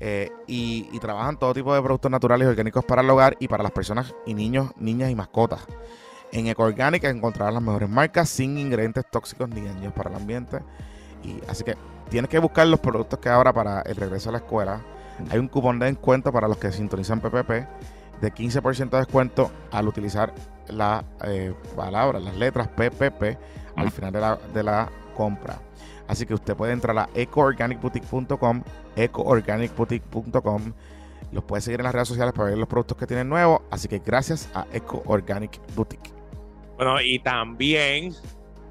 Eh, y, trabajan todo tipo de productos naturales y orgánicos para el hogar y para las personas y niños, niñas y mascotas. En EcoOrganic encontrarás las mejores marcas sin ingredientes tóxicos ni daños para el ambiente. Y, así que tienes que buscar los productos que ahora para el regreso a la escuela. Hay un cupón de descuento para los que sintonizan PPP de 15% de descuento al utilizar la eh, palabra, las letras PPP al final de la, de la compra. Así que usted puede entrar a ecoorganicboutique.com, ecoorganicboutique.com. Los puede seguir en las redes sociales para ver los productos que tienen nuevos. Así que gracias a Eco Organic Boutique. Bueno, y también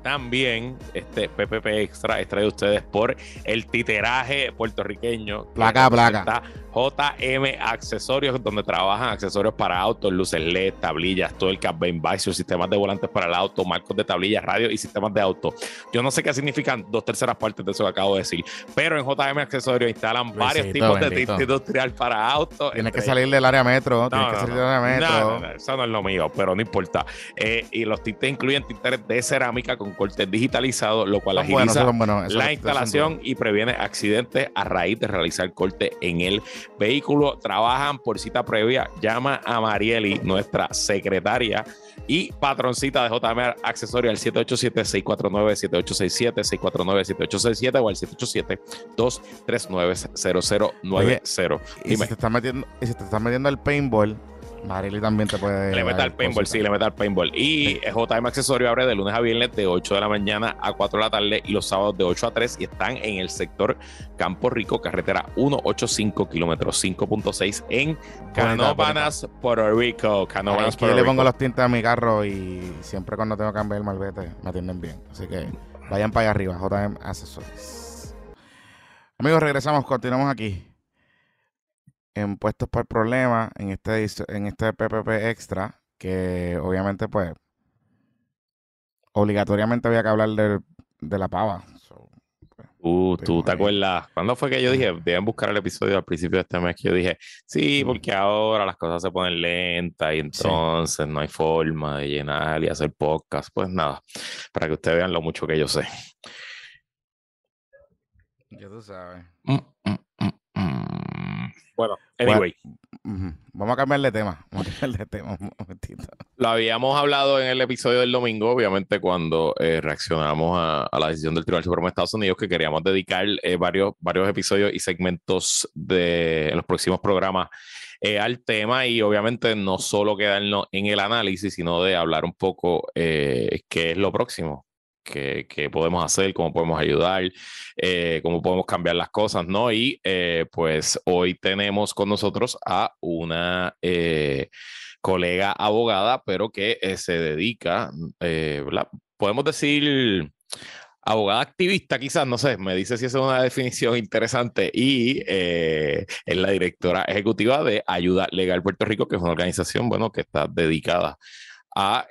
también este PPP Extra es traído ustedes por el titeraje puertorriqueño. Placa, placa. JM Accesorios, donde trabajan accesorios para autos, luces LED, tablillas, todo el cabin visor, sistemas de volantes para el auto, marcos de tablillas, radio y sistemas de auto. Yo no sé qué significan dos terceras partes de eso que acabo de decir, pero en JM Accesorios instalan varios tipos de tinta industrial para autos. Tienes que salir del área metro, tienes que salir del área metro. eso no es lo mío, pero no importa. Eh, y los tintes incluyen tintes de cerámica con cortes digitalizados, lo cual agiliza la instalación y previene accidentes a raíz de realizar corte en el vehículo. Trabajan por cita previa. Llama a Marieli, nuestra secretaria y patroncita de JM Accesorio al 787-649-7867, 649-7867 o al 787-239-0090. Y te metiendo, y si te estás metiendo el paintball Marily también te puede. Le mete al paintball, sí, le mete al paintball. Y JM Accesorio abre de lunes a viernes de 8 de la mañana a 4 de la tarde y los sábados de 8 a 3 y están en el sector Campo Rico, carretera 185, kilómetros 5.6 en Canóvanas, Puerto Rico. Canóvanas, Puerto Rico. Le pongo los tintes a mi carro y siempre cuando tengo que cambiar el malvete me atienden bien. Así que vayan para allá arriba, JM Accesorios. Amigos, regresamos, continuamos aquí en puestos para el problema en este, en este PPP extra, que obviamente pues obligatoriamente había que hablar de, de la pava. Pues, uh, tú te acuerdas, ¿cuándo fue que yo dije, deben buscar el episodio al principio de este mes que yo dije, sí, porque ahora las cosas se ponen lentas y entonces no hay forma de llenar y hacer podcast? Pues nada, para que ustedes vean lo mucho que yo sé. Ya tú sabes. Mm, mm, bueno, anyway. Vamos a cambiar de tema. Vamos a cambiar de tema un momentito. Lo habíamos hablado en el episodio del domingo, obviamente, cuando eh, reaccionamos a, la decisión del Tribunal Supremo de Estados Unidos, que queríamos dedicar eh, varios, varios episodios y segmentos de en los próximos programas eh, al tema y obviamente no solo quedarnos en el análisis, sino de hablar un poco qué es lo próximo, qué, podemos hacer, cómo podemos ayudar, cómo podemos cambiar las cosas, ¿no? Y pues hoy tenemos con nosotros a una colega abogada, pero que eh, se dedica, eh, podemos decir abogada activista, quizás, no sé, me dice si es una definición interesante, y eh, es la directora ejecutiva de Ayuda Legal Puerto Rico, que es una organización, bueno, que está dedicada a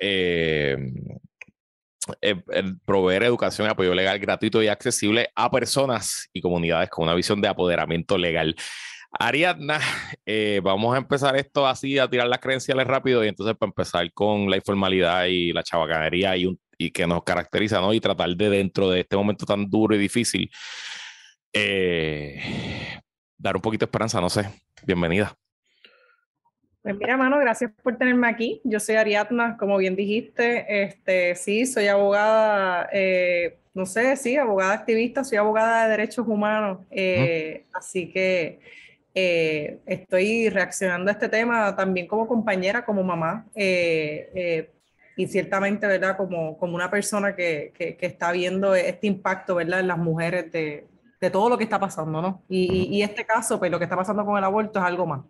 proveer educación y apoyo legal gratuito y accesible a personas y comunidades con una visión de apoderamiento legal. Ariadna, eh, vamos a empezar esto así, a tirar las credenciales rápido y entonces para empezar con la informalidad y la chabacanería y, y que nos caracteriza, ¿no? Y tratar de dentro de este momento tan duro y difícil, eh, dar un poquito de esperanza, no sé. Bienvenida. Pues mira, mano, gracias por tenerme aquí. Yo soy Ariadna, como bien dijiste. Este, sí, soy abogada, eh, no sé, sí, abogada activista, soy abogada de derechos humanos. Así que eh, estoy reaccionando a este tema también como compañera, como mamá, eh, eh, y ciertamente, ¿verdad? Como, como una persona que, que, está viendo este impacto, ¿verdad? En las mujeres de, de todo lo que está pasando, ¿no? Y, y, este caso, pues lo que está pasando con el aborto es algo más.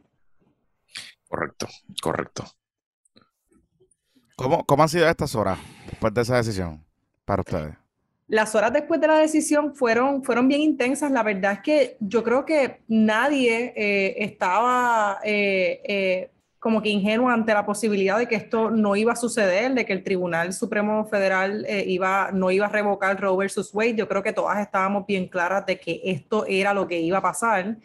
Correcto, correcto. ¿Cómo, cómo han sido estas horas después de esa decisión para ustedes? Las horas después de la decisión fueron, fueron bien intensas. La verdad es que yo creo que nadie eh, estaba eh, eh, como que ingenuo ante la posibilidad de que esto no iba a suceder, de que el Tribunal Supremo Federal iba, no iba a revocar Roe versus Wade. Yo creo que todas estábamos bien claras de que esto era lo que iba a pasar.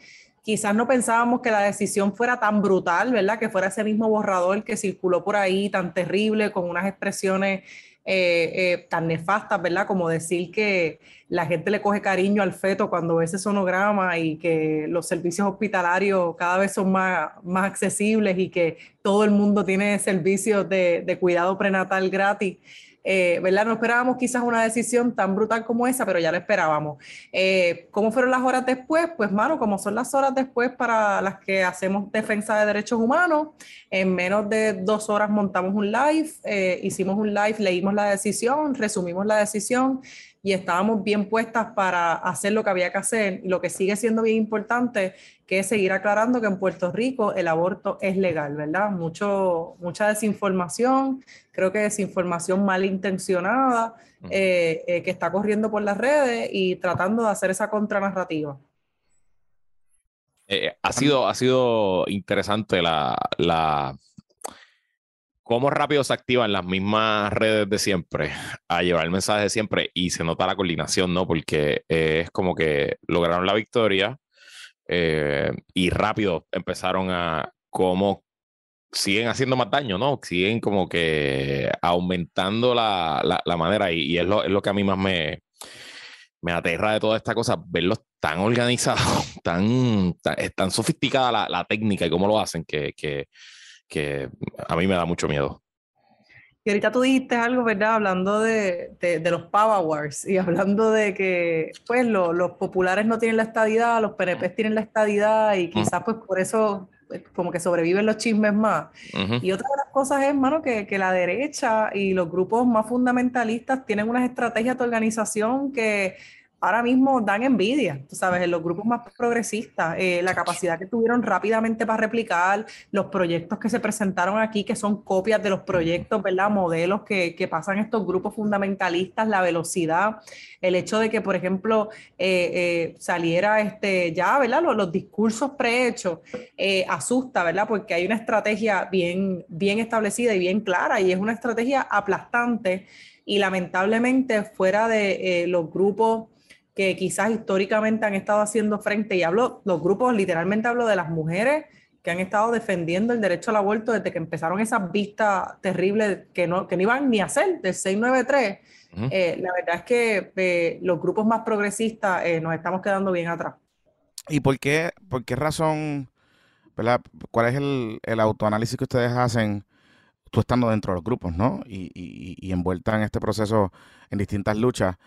Quizás no pensábamos que la decisión fuera tan brutal, ¿verdad? Que fuera ese mismo borrador que circuló por ahí, tan terrible, con unas expresiones eh, eh, tan nefastas, ¿verdad? Como decir que la gente le coge cariño al feto cuando ve ese sonograma y que los servicios hospitalarios cada vez son más, más accesibles y que todo el mundo tiene servicios de, de cuidado prenatal gratis. Eh. No esperábamos quizás una decisión tan brutal como esa, pero ya la esperábamos. Eh, ¿Cómo fueron las horas después? Pues, mano, como son las horas después para las que hacemos defensa de derechos humanos, en menos de dos horas montamos un live, eh, hicimos un live, leímos la decisión, resumimos la decisión y estábamos bien puestas para hacer lo que había que hacer. Y lo que sigue siendo bien importante, que es seguir aclarando que en Puerto Rico el aborto es legal, ¿verdad? Mucho, mucha desinformación, creo que desinformación malintencionada, eh, eh, que está corriendo por las redes y tratando de hacer esa contranarrativa. Eh, ha, sido, ha sido interesante la, la cómo rápido se activan las mismas redes de siempre a llevar el mensaje de siempre y se nota la coordinación, ¿no? Porque es como que lograron la victoria eh, y rápido empezaron a cómo siguen haciendo más daño, ¿no? Siguen como que aumentando la, la, manera y, es, lo, es, lo, que a mí más me, me aterra de toda esta cosa, verlos tan organizados, <laughs> tan, tan, sofisticada la, la, técnica y cómo lo hacen que, que que a mí me da mucho miedo. Y ahorita tú dijiste algo, ¿verdad? Hablando de, de, los Power Wars y hablando de que, pues, los populares no tienen la estadidad, los PNP tienen la estadidad y quizás, pues, por eso, pues, como que sobreviven los chismes más. Y otra de las cosas es, hermano, que, que la derecha y los grupos más fundamentalistas tienen unas estrategias de organización que ahora mismo dan envidia, tú sabes, en los grupos más progresistas, eh, la capacidad que tuvieron rápidamente para replicar los proyectos que se presentaron aquí, que son copias de los proyectos, ¿verdad? Modelos que, que pasan estos grupos fundamentalistas, la velocidad, el hecho de que, por ejemplo, eh, eh, saliera este, ya, ¿verdad? Los, los discursos prehechos, asusta, ¿verdad? Porque hay una estrategia bien, bien establecida y bien clara y es una estrategia aplastante y lamentablemente fuera de los grupos que quizás históricamente han estado haciendo frente, y hablo, los grupos, literalmente hablo de las mujeres que han estado defendiendo el derecho al aborto desde que empezaron esas vistas terribles que no, que no iban ni a hacer, del 693. Eh, la verdad es que eh, los grupos más progresistas eh, nos estamos quedando bien atrás. ¿Y por qué, por qué razón ¿verdad? ¿Cuál es el, el autoanálisis que ustedes hacen? tú estando dentro de los grupos, ¿no? Y, y, envuelta en este proceso en distintas luchas.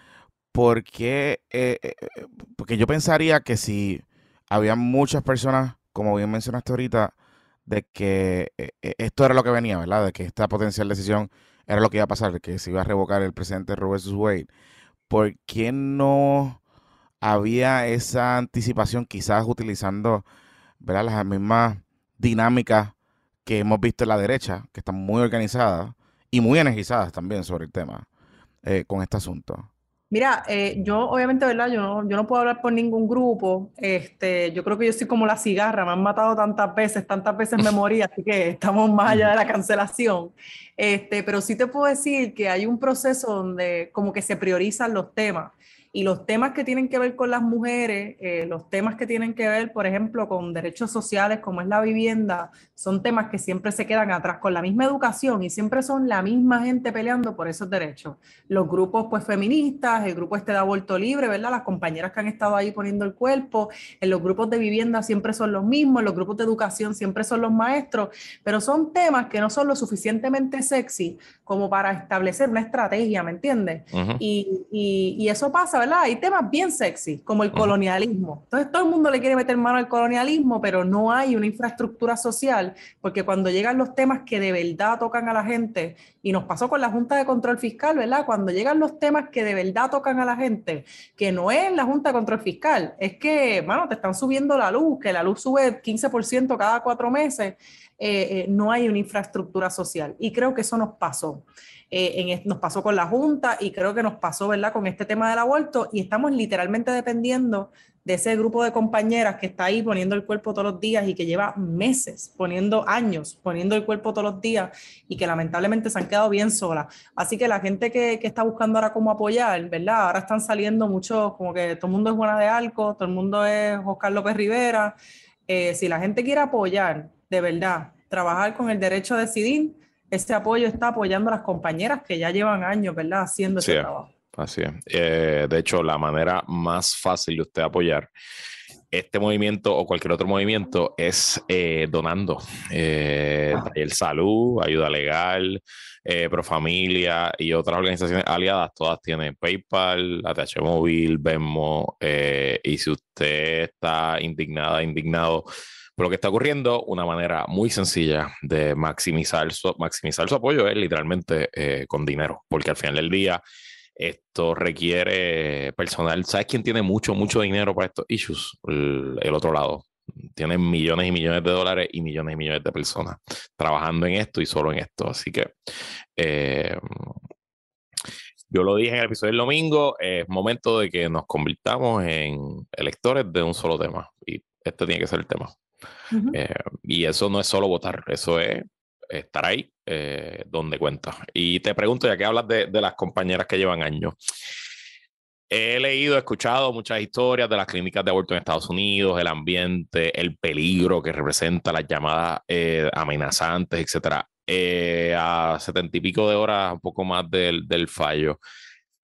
Porque, eh, eh, eh, porque yo pensaría que si había muchas personas, como bien mencionaste ahorita, de que esto era lo que venía, ¿verdad? De que esta potencial decisión era lo que iba a pasar, de que se iba a revocar el presidente Robert Wade. ¿Por qué no había esa anticipación, quizás utilizando ¿verdad? las mismas dinámicas que hemos visto en la derecha, que están muy organizadas y muy energizadas también sobre el tema eh, con este asunto. Mira, eh, yo obviamente, ¿verdad? Yo no, yo no puedo hablar por ningún grupo. Este, yo creo que yo soy como la cigarra, me han matado tantas veces, tantas veces me <laughs> morí, así que estamos más allá de la cancelación. Este, pero sí te puedo decir que hay un proceso donde como que se priorizan los temas. Y los temas que tienen que ver con las mujeres, eh, los temas que tienen que ver, por ejemplo, con derechos sociales, como es la vivienda, son temas que siempre se quedan atrás con la misma educación y siempre son la misma gente peleando por esos derechos. Los grupos pues feministas, el grupo este de aborto libre, ¿verdad? Las compañeras que han estado ahí poniendo el cuerpo, en los grupos de vivienda siempre son los mismos, en los grupos de educación siempre son los maestros, pero son temas que no son lo suficientemente sexy como para establecer una estrategia, ¿me entiendes? y, y, y eso pasa, ¿verdad? Hay temas bien sexy, como el colonialismo. Entonces todo el mundo le quiere meter mano al colonialismo, pero no hay una infraestructura social, porque cuando llegan los temas que de verdad tocan a la gente, y nos pasó con la Junta de Control Fiscal, ¿verdad? Cuando llegan los temas que de verdad tocan a la gente, que no es la Junta de Control Fiscal, es que, bueno, te están subiendo la luz, que la luz sube 15% cada cuatro meses, eh, eh, no hay una infraestructura social. Y creo que eso nos pasó. Eh, nos pasó con la Junta y creo que nos pasó, ¿verdad?, con este tema del aborto y estamos literalmente dependiendo de ese grupo de compañeras que está ahí poniendo el cuerpo todos los días y que lleva meses, poniendo años, poniendo el cuerpo todos los días y que lamentablemente se han quedado bien solas. Así que la gente que, que está buscando ahora cómo apoyar, ¿verdad? Ahora están saliendo muchos, como que todo el mundo es buena de Alco, todo el mundo es Oscar López Rivera. Eh, si la gente quiere apoyar, de verdad, trabajar con el derecho a decidir, este apoyo está apoyando a las compañeras que ya llevan años, ¿verdad?, haciendo ese trabajo. Así es. Eh, de hecho, la manera más fácil de usted apoyar este movimiento o cualquier otro movimiento es eh, donando. Eh, el Salud, Ayuda Legal, eh, Profamilia y otras organizaciones aliadas, todas tienen PayPal, ATH Móvil, Venmo. y si usted está indignada, indignado lo que está ocurriendo, una manera muy sencilla de maximizar su, maximizar su apoyo es literalmente eh, con dinero, porque al final del día esto requiere personal. ¿Sabes quién tiene mucho, mucho dinero para estos issues? El, otro lado. Tienen millones y millones de dólares y millones y millones de personas trabajando en esto y solo en esto. Así que eh, yo lo dije en el episodio del domingo, es momento de que nos convirtamos en electores de un solo tema. Y este tiene que ser el tema. Eh, y eso no es solo votar, eso es estar ahí eh, donde cuenta. Y te pregunto, ya que hablas de, las compañeras que llevan años, he leído, escuchado muchas historias de las clínicas de aborto en Estados Unidos, el ambiente, el peligro que representa las llamadas eh, amenazantes, etcétera. a setenta y pico de horas, un poco más del fallo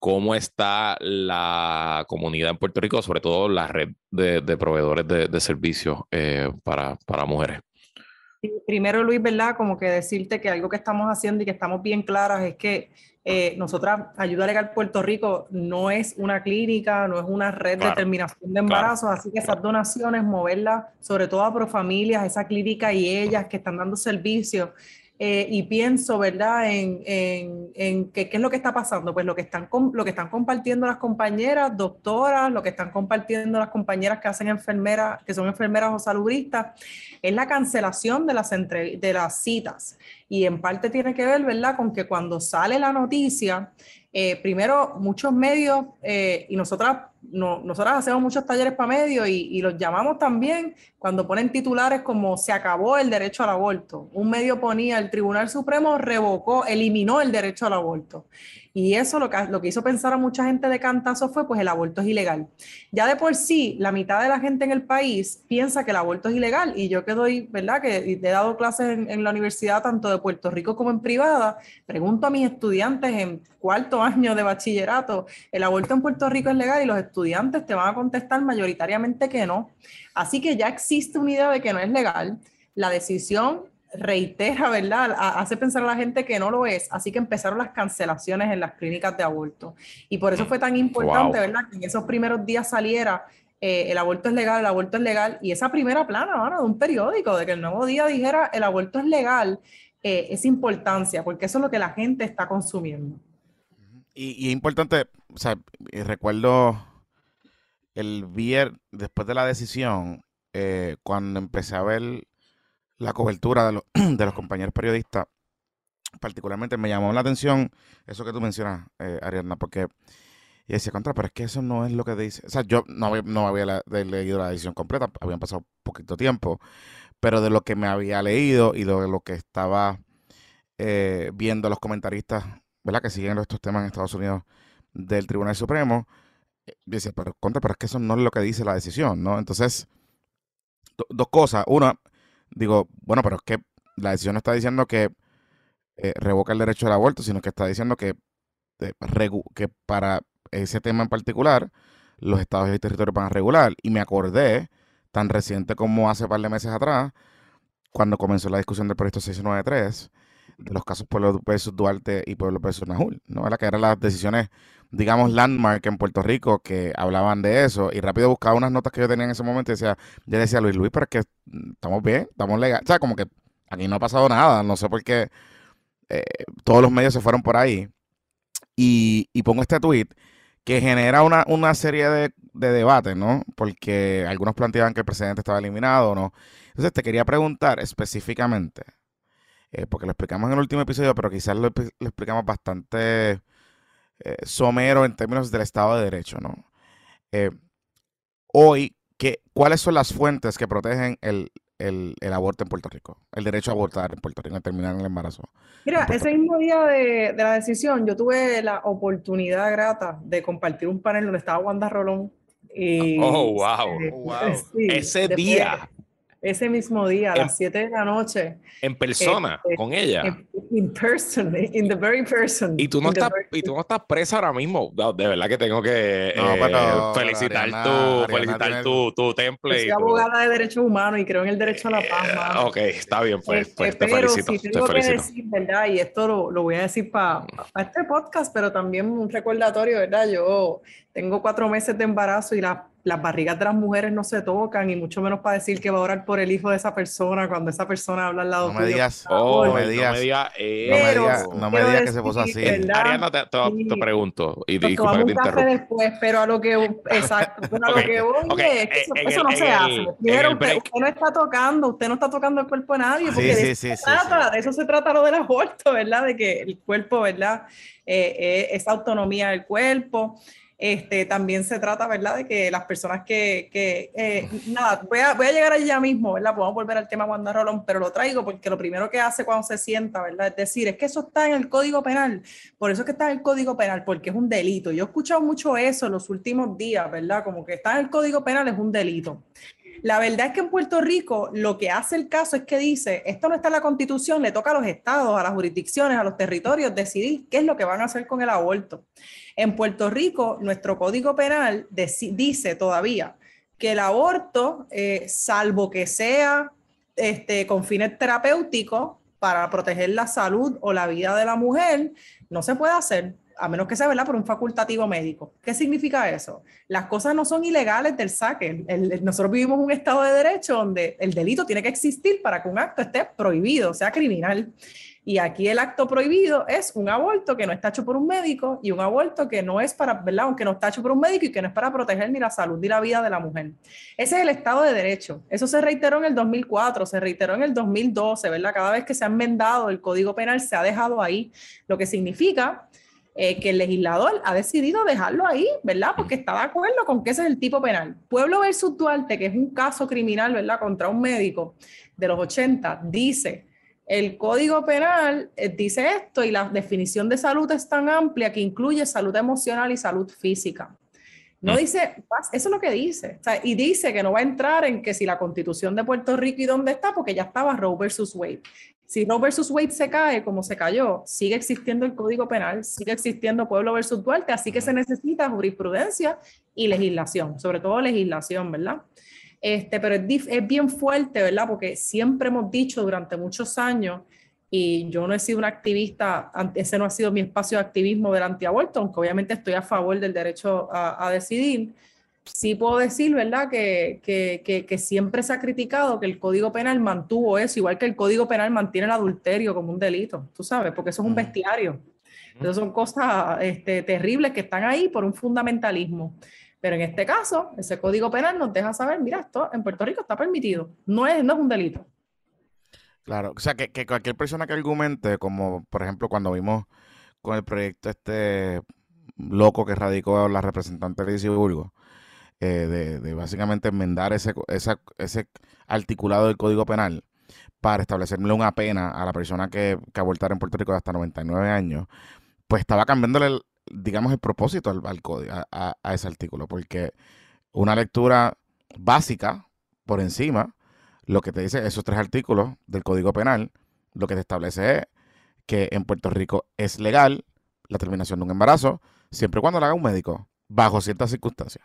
cómo está la comunidad en Puerto Rico, sobre todo la red de, proveedores de, servicios eh, para, mujeres. Primero, Luis, ¿verdad? Como que decirte que algo que estamos haciendo y que estamos bien claras es que eh, nosotras, Ayuda Legal Puerto Rico, no es una clínica, no es una red de terminación de embarazos, así que esas donaciones, moverlas, sobre todo a Profamilias, esa clínica y ellas que están dando servicios, eh, y pienso, ¿verdad?, en, en, en qué es lo que está pasando. Pues lo que, están lo que están compartiendo las compañeras, doctoras, lo que están compartiendo las compañeras que hacen enfermeras, que son enfermeras o saludistas, es la cancelación de las, de las citas. Y en parte tiene que ver, ¿verdad?, con que cuando sale la noticia, eh, primero, muchos medios, eh, y nosotras, no, hacemos muchos talleres para medios y, y, los llamamos también cuando ponen titulares como se acabó el derecho al aborto. Un medio ponía, el Tribunal Supremo revocó, eliminó el derecho al aborto. Y eso lo que, hizo pensar a mucha gente de cantazo fue, pues el aborto es ilegal. Ya de por sí, la mitad de la gente en el país piensa que el aborto es ilegal. Y yo que doy, ¿verdad? Que he dado clases en, en la universidad, tanto de Puerto Rico como en privada, pregunto a mis estudiantes en cuarto año de bachillerato, ¿el aborto en Puerto Rico es legal? Y los estudiantes te van a contestar mayoritariamente que no. Así que ya existe una idea de que no es legal. la decisión reitera, ¿verdad? Hace pensar a la gente que no lo es. Así que empezaron las cancelaciones en las clínicas de aborto. Y por eso fue tan importante, ¿verdad? Que en esos primeros días saliera eh, el aborto es legal, el aborto es legal. Y esa primera plana, de un periódico, de que el nuevo día dijera el aborto es legal, eh, es importancia, porque eso es lo que la gente está consumiendo. Y, es importante, o sea, recuerdo el viernes, después de la decisión, eh, cuando empecé a ver la cobertura <clears throat> de, los compañeros periodistas, particularmente me llamó la atención eso que tú mencionas, eh, Ariadna, porque y decía, contra, pero es que eso no es lo que dice. O sea, yo no, no había leído la decisión completa, habían pasado poquito tiempo, pero de lo que me había leído y de lo que estaba eh, viendo los comentaristas, ¿verdad? Que siguen estos temas en Estados Unidos del Tribunal Supremo, eh, dice, pero contra, pero es que eso no es lo que dice la decisión, ¿no? Entonces, dos cosas. Una, digo, bueno, pero es que la decisión no está diciendo que eh, revoca el derecho al aborto, sino que está diciendo que, eh, que para ese tema en particular, los estados y territorios van a regular. Y me acordé, tan reciente como hace par de meses atrás, cuando comenzó la discusión del proyecto 693, de los casos Pueblo versus Duarte y Pueblo versus Najul, ¿no? Era que eran las decisiones, digamos, landmark en Puerto Rico que hablaban de eso. Y rápido buscaba unas notas que yo tenía en ese momento y decía, yo decía, Luis Luis, pero es que estamos bien, estamos legal. O sea, como que aquí no ha pasado nada, no sé por qué eh, todos los medios se fueron por ahí. Y, pongo este tweet que genera una, una serie de, de, debates, ¿no? Porque algunos planteaban que el presidente estaba eliminado o no. Entonces te quería preguntar específicamente, eh, porque lo explicamos en el último episodio, pero quizás lo, explicamos bastante eh, somero en términos del Estado de Derecho, ¿no? Eh, hoy, ¿qué, ¿cuáles son las fuentes que protegen el, el, aborto en Puerto Rico, el derecho a abortar en Puerto Rico, a terminar el embarazo. Mira, ese mismo día de, de, la decisión, yo tuve la oportunidad grata de compartir un panel donde estaba Wanda Rolón. Y, oh, wow. wow. <laughs> ese día ese mismo día, a las 7 de la noche. En persona, este, con ella. In person, in the very person. Y tú no, estás, y tú no estás presa ahora mismo. de verdad que tengo que eh, felicitar, tu, felicitar tu, tu temple. Soy abogada de derechos humanos y creo en el derecho a la paz. Eh, ok, está bien, pues, este, pues te pero felicito. Si tengo que decir, ¿verdad? Y esto lo, lo voy a decir para este podcast, pero también un recordatorio, ¿verdad? Yo tengo cuatro meses de embarazo y la las barrigas de las mujeres no se tocan y mucho menos para decir que va a orar por el hijo de esa persona cuando esa persona habla al lado no me digas, oh, no me digas, no me digas, no me digas, que se puso así. Ariana, te, te, pregunto y disculpa que te interrumpa. después, pero a lo que, <laughs> exacto, a lo que voy es que eso, no se hace. Primero, usted, no está tocando, usted no está tocando el cuerpo de nadie, porque de, eso se trata, de eso se trata lo del aborto, ¿verdad? De que el cuerpo, ¿verdad? Eh, eh, esa autonomía del cuerpo. Este, también se trata, ¿verdad?, de que las personas que, que eh, nada, voy a, voy a llegar allá mismo, ¿verdad? Podemos volver al tema Wanda Rolón, pero lo traigo porque lo primero que hace cuando se sienta, ¿verdad?, es decir, es que eso está en el Código Penal, por eso es que está en el Código Penal, porque es un delito. Yo he escuchado mucho eso en los últimos días, ¿verdad? Como que está en el Código Penal es un delito. La verdad es que en Puerto Rico lo que hace el caso es que dice, esto no está en la constitución, le toca a los estados, a las jurisdicciones, a los territorios decidir qué es lo que van a hacer con el aborto. En Puerto Rico, nuestro código penal dice todavía que el aborto, eh, salvo que sea este, con fines terapéuticos para proteger la salud o la vida de la mujer, no se puede hacer a menos que sea ¿verdad? por un facultativo médico. ¿Qué significa eso? Las cosas no son ilegales del saque. nosotros vivimos un estado de derecho donde el delito tiene que existir para que un acto esté prohibido, sea criminal. Y aquí el acto prohibido es un aborto que no está hecho por un médico y un aborto que no es para, ¿verdad? Aunque no está hecho por un médico y que no es para proteger ni la salud ni la vida de la mujer. Ese es el Estado de Derecho. Eso se reiteró en el 2004, se reiteró en el 2012, ¿verdad? Cada vez que se ha enmendado el Código Penal se ha dejado ahí, lo que significa eh, que el legislador ha decidido dejarlo ahí, ¿verdad? Porque está de acuerdo con que ese es el tipo penal. Pueblo versus Duarte, que es un caso criminal, ¿verdad? Contra un médico de los 80, dice, el código penal eh, dice esto y la definición de salud es tan amplia que incluye salud emocional y salud física. No mm. dice, eso es lo que dice. y dice que no va a entrar en que si la constitución de Puerto Rico y dónde está, porque ya estaba Roe versus Wade. Si Roe versus Wade se cae como se cayó, sigue existiendo el Código Penal, sigue existiendo Pueblo versus Duarte, así que se necesita jurisprudencia y legislación, sobre todo legislación, ¿verdad? Este, pero es, es bien fuerte, ¿verdad? Porque siempre hemos dicho durante muchos años y yo no he sido una activista, ese no ha sido mi espacio de activismo del antiaborto, aunque obviamente estoy a favor del derecho a, decidir. Sí puedo decir, ¿verdad?, que, que, que, siempre se ha criticado que el Código Penal mantuvo eso, igual que el Código Penal mantiene el adulterio como un delito, tú sabes, porque eso es un bestiario. Entonces son cosas este, terribles que están ahí por un fundamentalismo. Pero en este caso, ese Código Penal nos deja saber, mira, esto en Puerto Rico está permitido, no es, no es un delito. Claro, o sea, que, cualquier persona que argumente, como por ejemplo cuando vimos con el proyecto este loco que radicó la representante de Burgo, eh, de, básicamente enmendar ese, ese articulado del Código Penal para establecerle una pena a la persona que, que abortara en Puerto Rico de hasta 99 años, pues estaba cambiándole, digamos, el propósito al, código, a, a ese artículo, porque una lectura básica por encima lo que te dice esos tres artículos del Código Penal, lo que te establece es que en Puerto Rico es legal la terminación de un embarazo siempre y cuando lo haga un médico, bajo ciertas circunstancias.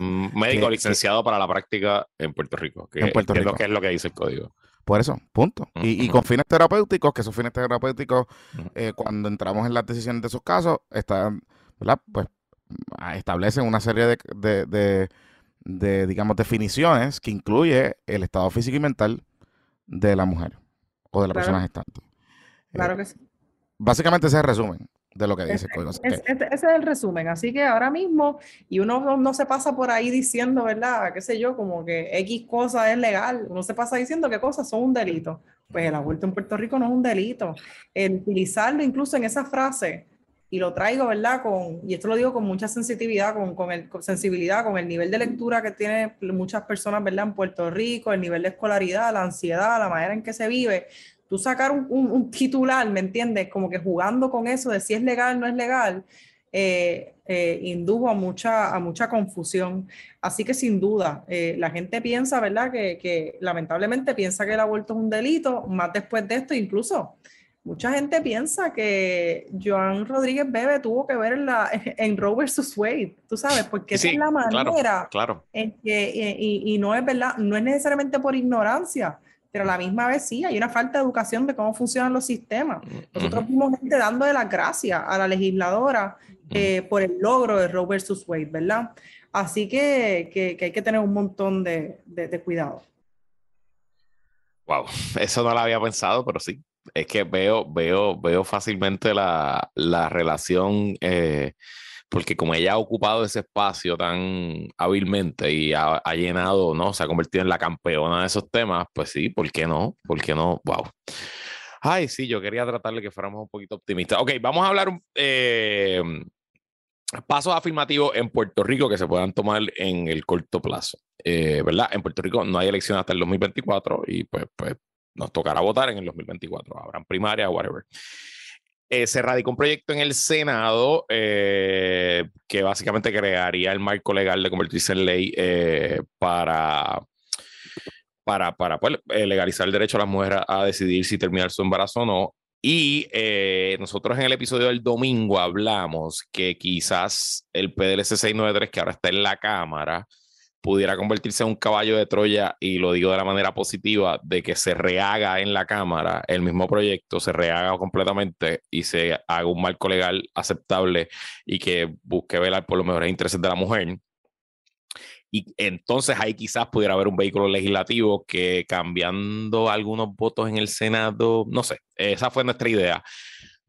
Un médico licenciado para la práctica en Puerto Rico, que, en Puerto Rico. Es, lo que es lo que dice el código. Por eso, punto. y, con fines terapéuticos, que esos fines terapéuticos, eh, cuando entramos en las decisiones de esos casos, están, ¿verdad? Pues establecen una serie de de, digamos, definiciones que incluye el estado físico y mental de la mujer o de la persona gestante. Claro que sí. Básicamente ese es el resumen de lo que dice el código. ese es el resumen. Así que ahora mismo, y uno no, se pasa por ahí diciendo, ¿verdad? ¿Qué sé yo? Como que X cosa es legal. Uno se pasa diciendo que cosas son un delito. Pues el aborto en Puerto Rico no es un delito. El utilizarlo incluso en esa frase y lo traigo, ¿verdad? Con, y esto lo digo con mucha sensitividad, con, con, el, sensibilidad, con el nivel de lectura que tienen muchas personas, ¿verdad? En Puerto Rico, el nivel de escolaridad, la ansiedad, la manera en que se vive. Tú sacar un, un, titular, ¿me entiendes? Como que jugando con eso de si es legal o no es legal, eh, eh, indujo a mucha, a mucha confusión. Así que sin duda, eh, la gente piensa, ¿verdad? Que, que lamentablemente piensa que el aborto es un delito, más después de esto, incluso Mucha gente piensa que Joan Rodríguez Bebe tuvo que ver en, la, <laughs> en Roe vs. Wade, tú sabes, porque esa es la manera claro, en que, y, no es verdad, no es necesariamente por ignorancia, pero a la misma vez sí, hay una falta de educación de cómo funcionan los sistemas. Nosotros vimos gente dándole las gracias a la legisladora eh, por el logro de Roe vs. Wade, ¿verdad? Así que, que, hay que tener un montón de, de, de cuidado. Wow, <laughs> eso no lo había pensado, pero sí, es que veo, veo, veo fácilmente la, la relación, eh, porque como ella ha ocupado ese espacio tan hábilmente y ha, llenado, ¿no? Se ha convertido en la campeona de esos temas, pues sí, ¿por qué no? ¿Por qué no? Wow. Ay, sí, yo quería tratarle que fuéramos un poquito optimistas. Ok, vamos a hablar eh, pasos afirmativos en Puerto Rico que se puedan tomar en el corto plazo. Eh, ¿Verdad? En Puerto Rico no hay elección hasta el 2024 y pues, pues nos tocará votar en el 2024, habrán primaria, whatever. Eh, se radicó un proyecto en el Senado eh, que básicamente crearía el marco legal de convertirse en ley eh, para, para, para pues, legalizar el derecho a las mujeres a decidir si terminar su embarazo o no. Y nosotros en el episodio del domingo hablamos que quizás el PDLC 693, que ahora está en la Cámara, pudiera convertirse en un caballo de Troya, y lo digo de la manera positiva, de que se rehaga en la Cámara el mismo proyecto, se rehaga completamente y se haga un marco legal aceptable y que busque velar por los mejores intereses de la mujer. Y entonces ahí quizás pudiera haber un vehículo legislativo que cambiando algunos votos en el Senado, no sé, esa fue nuestra idea.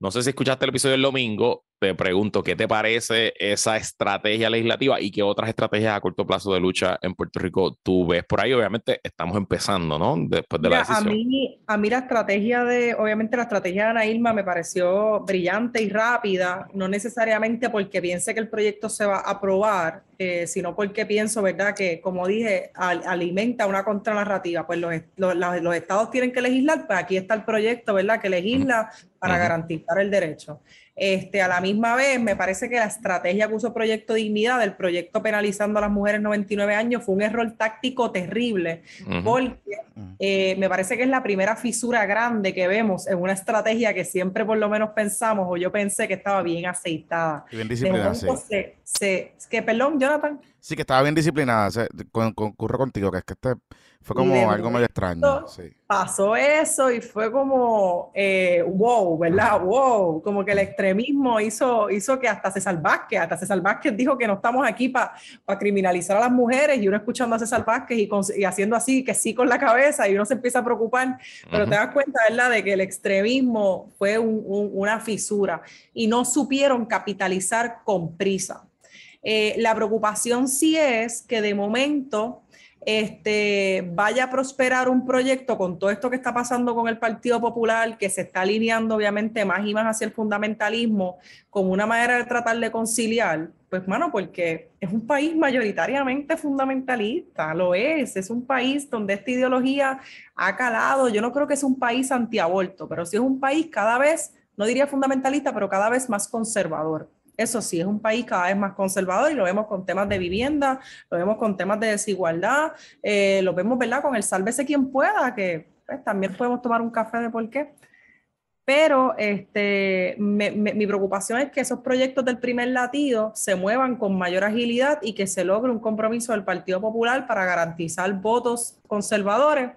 No sé si escuchaste el episodio del domingo, te pregunto, ¿qué te parece esa estrategia legislativa y qué otras estrategias a corto plazo de lucha en Puerto Rico tú ves por ahí? Obviamente estamos empezando, ¿no? Después de la decisión. A mí, a mí la estrategia de, obviamente la estrategia de Ana Irma me pareció brillante y rápida, no necesariamente porque piense que el proyecto se va a aprobar, eh, sino porque pienso, ¿verdad?, que como dije, alimenta una contranarrativa. Pues los, los, los, estados tienen que legislar, pues aquí está el proyecto, ¿verdad?, que legisla para garantizar el derecho. Este, a la misma vez, me parece que la estrategia que usó Proyecto Dignidad, del proyecto penalizando a las mujeres 99 años, fue un error táctico terrible, porque eh, me parece que es la primera fisura grande que vemos en una estrategia que siempre por lo menos pensamos, o yo pensé que estaba bien aceitada. Bien disciplinada, sí. que, perdón, Jonathan. Sí, que estaba bien disciplinada. concurre contigo, que es que este fue como algo medio extraño. Pasó eso y fue como, eh, wow, ¿verdad? Wow, como que el extremismo hizo, hizo que hasta César Vázquez, hasta César Vázquez dijo que no estamos aquí para criminalizar a las mujeres y uno escuchando a César Vázquez y, haciendo así, que sí con la cabeza y uno se empieza a preocupar, pero te das cuenta, ¿verdad?, de que el extremismo fue una fisura y no supieron capitalizar con prisa. Eh, la preocupación sí es que de momento este, vaya a prosperar un proyecto con todo esto que está pasando con el Partido Popular, que se está alineando obviamente más y más hacia el fundamentalismo, con una manera de tratar de conciliar, pues mano, porque es un país mayoritariamente fundamentalista, lo es, es un país donde esta ideología ha calado, yo no creo que es un país antiaborto, pero sí es un país cada vez, no diría fundamentalista, pero cada vez más conservador. Eso sí, es un país cada vez más conservador y lo vemos con temas de vivienda, lo vemos con temas de desigualdad, eh, lo vemos, ¿verdad? Con el sálvese quien pueda, que pues, también podemos tomar un café de por qué. Pero este, mi preocupación es que esos proyectos del primer latido se muevan con mayor agilidad y que se logre un compromiso del Partido Popular para garantizar votos conservadores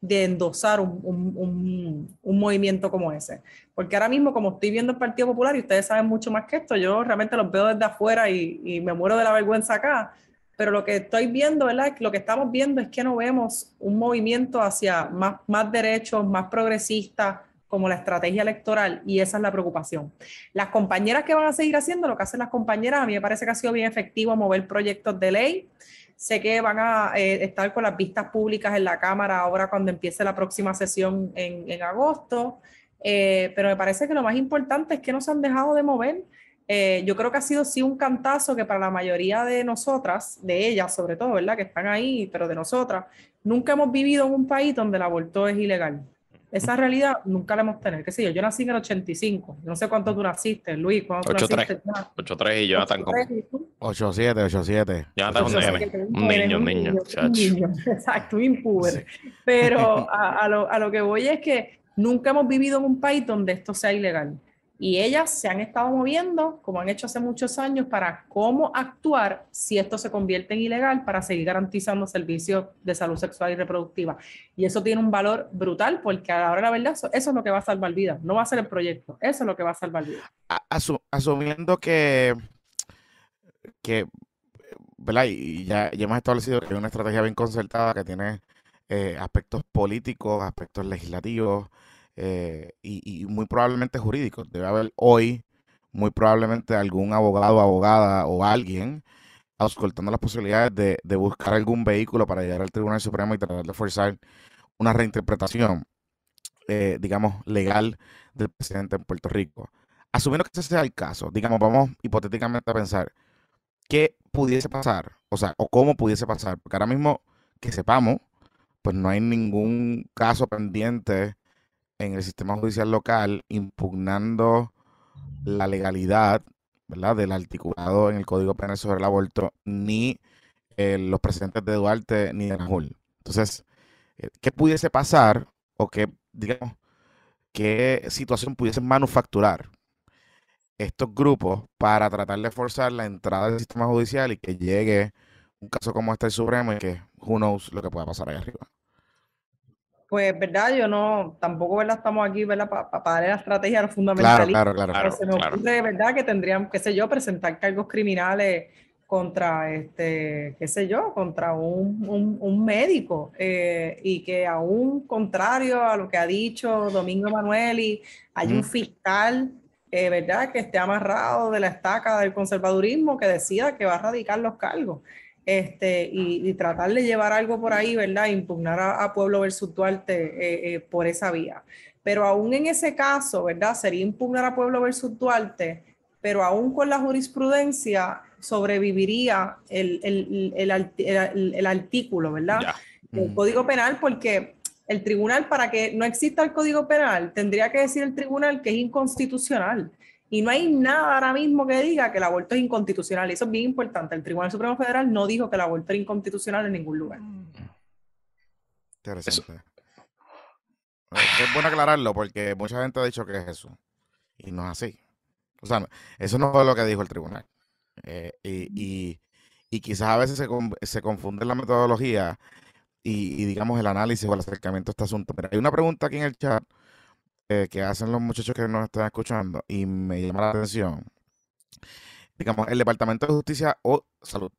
de endosar un, movimiento como ese. Porque ahora mismo, como estoy viendo el Partido Popular, y ustedes saben mucho más que esto, yo realmente los veo desde afuera y, me muero de la vergüenza acá, pero lo que estoy viendo, ¿verdad? Lo que estamos viendo es que no vemos un movimiento hacia más, más derechos, más progresistas, como la estrategia electoral, y esa es la preocupación. Las compañeras que van a seguir haciendo lo que hacen las compañeras, a mí me parece que ha sido bien efectivo mover proyectos de ley, Sé que van a eh, estar con las vistas públicas en la Cámara ahora cuando empiece la próxima sesión en, agosto, eh, pero me parece que lo más importante es que no se han dejado de mover. Eh, yo creo que ha sido sí un cantazo que para la mayoría de nosotras, de ellas sobre todo, ¿verdad? Que están ahí, pero de nosotras, nunca hemos vivido en un país donde el aborto es ilegal. Esa realidad nunca la hemos tenido. ¿Qué sé yo? Yo nací en el 85. No sé cuánto tú naciste, Luis. 8-3. 8-3 y Jonathan como. 8-7, 8-7. Jonathan es un niño, un niño, un niño. <laughs> Exacto, impuber. Pero a, a, lo, a lo que voy es que nunca hemos vivido en un país donde esto sea ilegal y ellas se han estado moviendo, como han hecho hace muchos años, para cómo actuar si esto se convierte en ilegal para seguir garantizando servicios de salud sexual y reproductiva. Y eso tiene un valor brutal porque ahora la verdad eso, es lo que va a salvar vidas, no va a ser el proyecto, eso es lo que va a salvar vidas. asumiendo que, que ¿verdad? Y ya, ya, hemos establecido que hay una estrategia bien concertada que tiene eh, aspectos políticos, aspectos legislativos, eh, y, muy probablemente jurídicos. Debe haber hoy, muy probablemente, algún abogado, abogada o alguien auscultando las posibilidades de, buscar algún vehículo para llegar al Tribunal Supremo y tratar de forzar una reinterpretación, eh, digamos, legal del presidente en Puerto Rico. Asumiendo que ese sea el caso, digamos, vamos hipotéticamente a pensar qué pudiese pasar, o sea, o cómo pudiese pasar, porque ahora mismo que sepamos, pues no hay ningún caso pendiente en el sistema judicial local impugnando la legalidad ¿verdad? del articulado en el Código Penal sobre el aborto, ni eh, los presidentes de Duarte ni de Najul. Entonces, eh, ¿qué pudiese pasar o qué, digamos, qué situación pudiesen manufacturar estos grupos para tratar de forzar la entrada del sistema judicial y que llegue un caso como este al Supremo y que who knows lo que pueda pasar ahí arriba? Pues, verdad, yo no, tampoco, ¿verdad? Estamos aquí, ¿verdad? Para darle la estrategia a los fundamentalistas. Claro, claro, claro. se me ocurre, ¿verdad? Que tendrían, qué sé yo, presentar cargos criminales contra, este, qué sé yo, contra un, un, médico eh, y que aún contrario a lo que ha dicho Domingo Emanueli, hay un fiscal, eh, ¿verdad? Que esté amarrado de la estaca del conservadurismo que decida que va a radicar los cargos este, y, tratar de llevar algo por ahí, ¿verdad? Impugnar a, Pueblo versus Duarte eh, eh, por esa vía. Pero aún en ese caso, ¿verdad? Sería impugnar a Pueblo versus Duarte, pero aún con la jurisprudencia sobreviviría el, el, el, el artículo, ¿verdad? El Código Penal, porque El tribunal, para que no exista el Código Penal, tendría que decir el tribunal que es inconstitucional. Y no hay nada ahora mismo que diga que el aborto es inconstitucional. Y eso es bien importante. El Tribunal Supremo Federal no dijo que el aborto era inconstitucional en ningún lugar. Interesante. Es bueno aclararlo porque mucha gente ha dicho que es eso. Y no es así. O sea, eso no fue lo que dijo el tribunal. Eh, y, y, quizás a veces se, se confunde la metodología y, digamos, el análisis o el acercamiento a este asunto. Pero hay una pregunta aquí en el chat eh, que hacen los muchachos que nos están escuchando y me llama la atención. Digamos, el Departamento de Justicia o Salud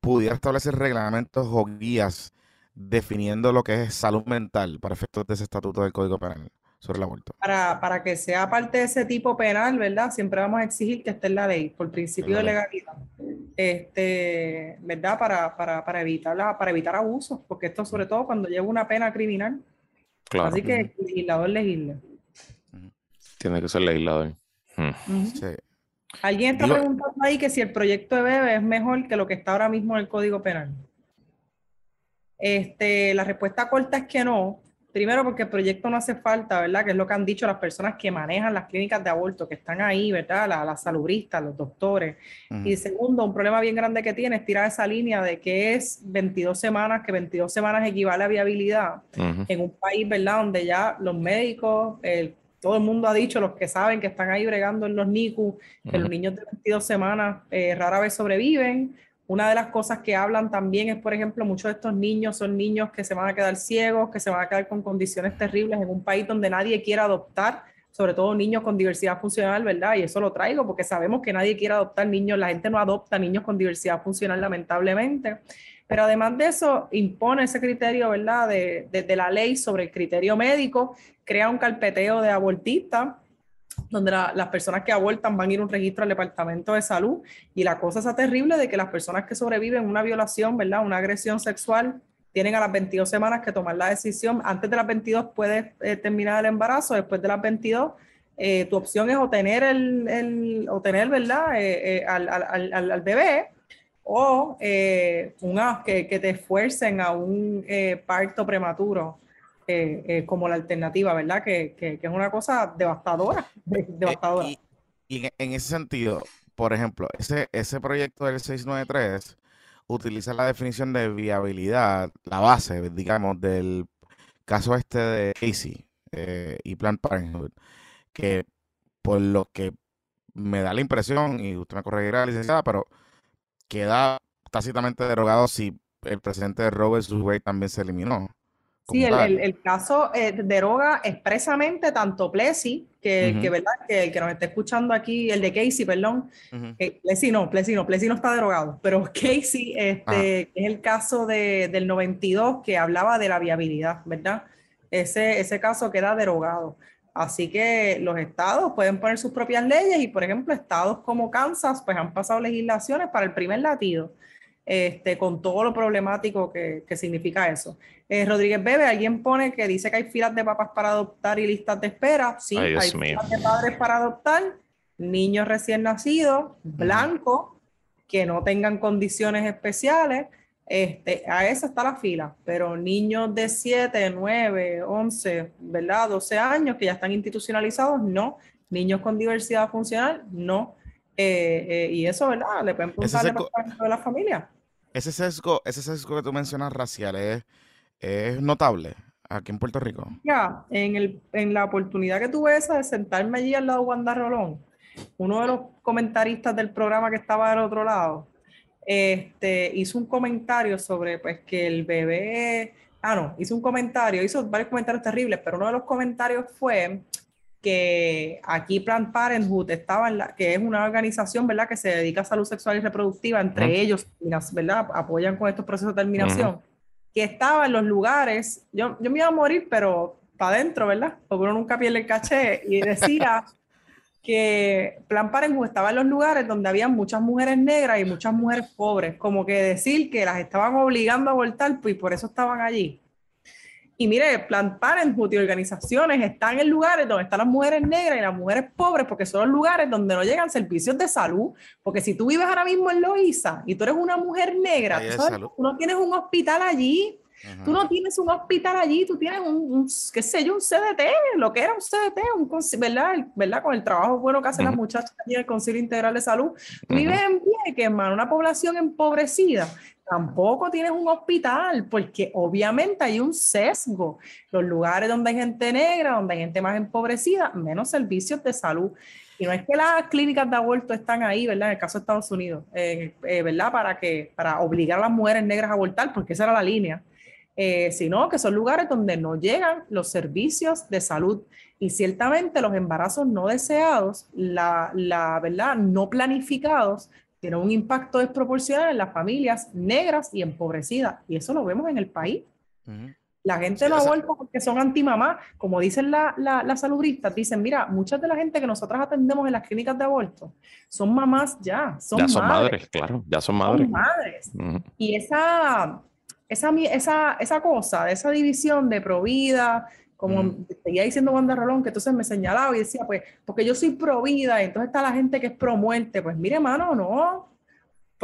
pudiera establecer reglamentos o guías definiendo lo que es salud mental para efectos de ese estatuto del Código Penal sobre el aborto. Para, para que sea parte de ese tipo penal, ¿verdad? Siempre vamos a exigir que esté en la ley, por principio de legalidad. Este, ¿verdad? Para, para, para, evitar para evitar abusos, porque esto sobre todo cuando lleva una pena criminal. Claro. Así que el legislador legisle. Tiene que ser legislador. Hmm. sí. Alguien está preguntando ahí que si el proyecto de BEBE es mejor que lo que está ahora mismo en el Código Penal. Este, la respuesta corta es que no. Primero porque el proyecto no hace falta, ¿verdad? Que es lo que han dicho las personas que manejan las clínicas de aborto, que están ahí, ¿verdad? Las, salubristas, los doctores. Y segundo, un problema bien grande que tiene es tirar esa línea de que es 22 semanas, que 22 semanas equivale a viabilidad en un país, ¿verdad? Donde ya los médicos, todo el mundo ha dicho, los que saben que están ahí bregando en los NICU, que los niños de 22 semanas eh, rara vez sobreviven una de las cosas que hablan también es, por ejemplo, muchos de estos niños son niños que se van a quedar ciegos, que se van a quedar con condiciones terribles en un país donde nadie quiere adoptar, sobre todo niños con diversidad funcional, ¿verdad? Y eso lo traigo porque sabemos que nadie quiere adoptar niños, la gente no adopta niños con diversidad funcional lamentablemente. Pero además de eso, impone ese criterio, ¿verdad? De, de la ley sobre el criterio médico, crea un carpeteo de abortistas donde las personas que abortan van a ir un registro al Departamento de Salud y la cosa es terrible de que las personas que sobreviven una violación, ¿verdad? Una agresión sexual, tienen a las 22 semanas que tomar la decisión. Antes de las 22 puedes eh, terminar el embarazo, después de las 22 eh, tu opción es obtener el, el ¿verdad? Eh, al, al, al, bebé o una, que, que, te esfuercen a un parto prematuro. Eh, eh, como la alternativa, ¿verdad? Que, que, es una cosa devastadora. <laughs> devastadora. Y, en, ese sentido, por ejemplo, ese, ese proyecto del 693 utiliza la definición de viabilidad, la base, digamos, del caso este de Casey eh, y Planned Parenthood, que por lo que me da la impresión, y usted me corregirá, licenciada, pero queda tácitamente derogado si el presidente de Robert Wade también se eliminó. Sí, el, el, caso eh, deroga expresamente tanto Plessy, que, que, ¿verdad? Que el que nos está escuchando aquí, el de Casey, perdón, uh Plessy no, Plessy no, Plessy no está derogado, pero <laughs> Casey este, es el caso de, del 92 que hablaba de la viabilidad, ¿verdad? Ese, ese caso queda derogado. Así que los estados pueden poner sus propias leyes y, por ejemplo, estados como Kansas, pues han pasado legislaciones para el primer latido este, con todo lo problemático que, que significa eso. Eh, Rodríguez Bebe, alguien pone que dice que hay filas de papás para adoptar y listas de espera. Sí, hay filas de padres para adoptar, niños recién nacidos, blancos, que no tengan condiciones especiales. Este, a esa está la fila, pero niños de 7, 9, 11, ¿verdad? 12 años que ya están institucionalizados, no. Niños con diversidad funcional, no. Eh, eh, y eso, ¿verdad? Le pueden puntar a la familia. Ese sesgo, ese sesgo que tú mencionas racial es, es notable aquí en Puerto Rico. Ya, en, el, en la oportunidad que tuve esa de sentarme allí al lado de Wanda Rolón, uno de los comentaristas del programa que estaba del otro lado, este, hizo un comentario sobre pues que el bebé, ah no, hizo un comentario, hizo varios comentarios terribles, pero uno de los comentarios fue que aquí Planned Parenthood estaba en la, que es una organización, ¿verdad?, que se dedica a salud sexual y reproductiva, entre ellos, ¿verdad?, apoyan con estos procesos de terminación, que estaba en los lugares, yo, yo me iba a morir, pero para adentro, ¿verdad?, porque uno nunca pierde el caché, y decía <laughs> que Plan Parenthood estaba en los lugares donde había muchas mujeres negras y muchas mujeres pobres, como que decir que las estaban obligando a abortar, pues, y por eso estaban allí. Y mire, Planned Parenthood y organizaciones están en lugares donde están las mujeres negras y las mujeres pobres, porque son los lugares donde no llegan servicios de salud. Porque si tú vives ahora mismo en Loíza y tú eres una mujer negra, tú, no tienes un hospital allí. Tú no tienes un hospital allí, tú tienes un, qué sé yo, un CDT, lo que era un CDT, un, ¿verdad? ¿verdad? Con el trabajo bueno que hacen las muchachas allí en el Concilio Integral de Salud. Vives en Vieques, hermano, una población empobrecida. Tampoco tienes un hospital, porque obviamente hay un sesgo. Los lugares donde hay gente negra, donde hay gente más empobrecida, menos servicios de salud. Y no es que las clínicas de aborto están ahí, ¿verdad? En el caso de Estados Unidos, eh, eh, ¿verdad? Para, que, para obligar a las mujeres negras a abortar, porque esa era la línea, eh, sino que son lugares donde no llegan los servicios de salud. Y ciertamente los embarazos no deseados, la, la ¿verdad? No planificados, tienen un impacto desproporcional en las familias negras y empobrecidas. Y eso lo vemos en el país. La gente no aborta porque son antimamá, como dicen las la, la saludistas, dicen, mira, muchas de la gente que nosotras atendemos en las clínicas de aborto son mamás ya, son, ya son madres. claro, ya son madres. Son madres. Y esa, esa, esa, esa cosa, esa división de provida, como seguía diciendo Wanda Rolón, que entonces me señalaba y decía, pues, porque yo soy pro vida, y entonces está la gente que es pro muerte, pues mire, mano, no,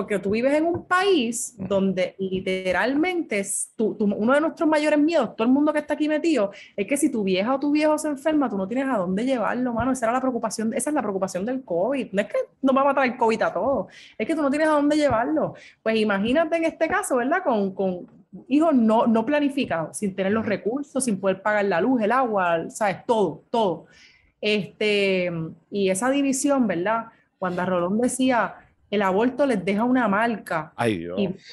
porque tú vives en un país donde literalmente es uno de nuestros mayores miedos, todo el mundo que está aquí metido, es que si tu vieja o tu viejo se enferma, tú no tienes a dónde llevarlo, mano. Esa era la preocupación, esa es la preocupación del COVID. No es que nos va a matar el COVID a todos, es que tú no tienes a dónde llevarlo. Pues imagínate en este caso, ¿verdad? Con, con hijos no, no planificados, sin tener los recursos, sin poder pagar la luz, el agua, ¿sabes? Todo, todo. Este, y esa división, ¿verdad? Cuando Rolón decía el aborto les deja una marca y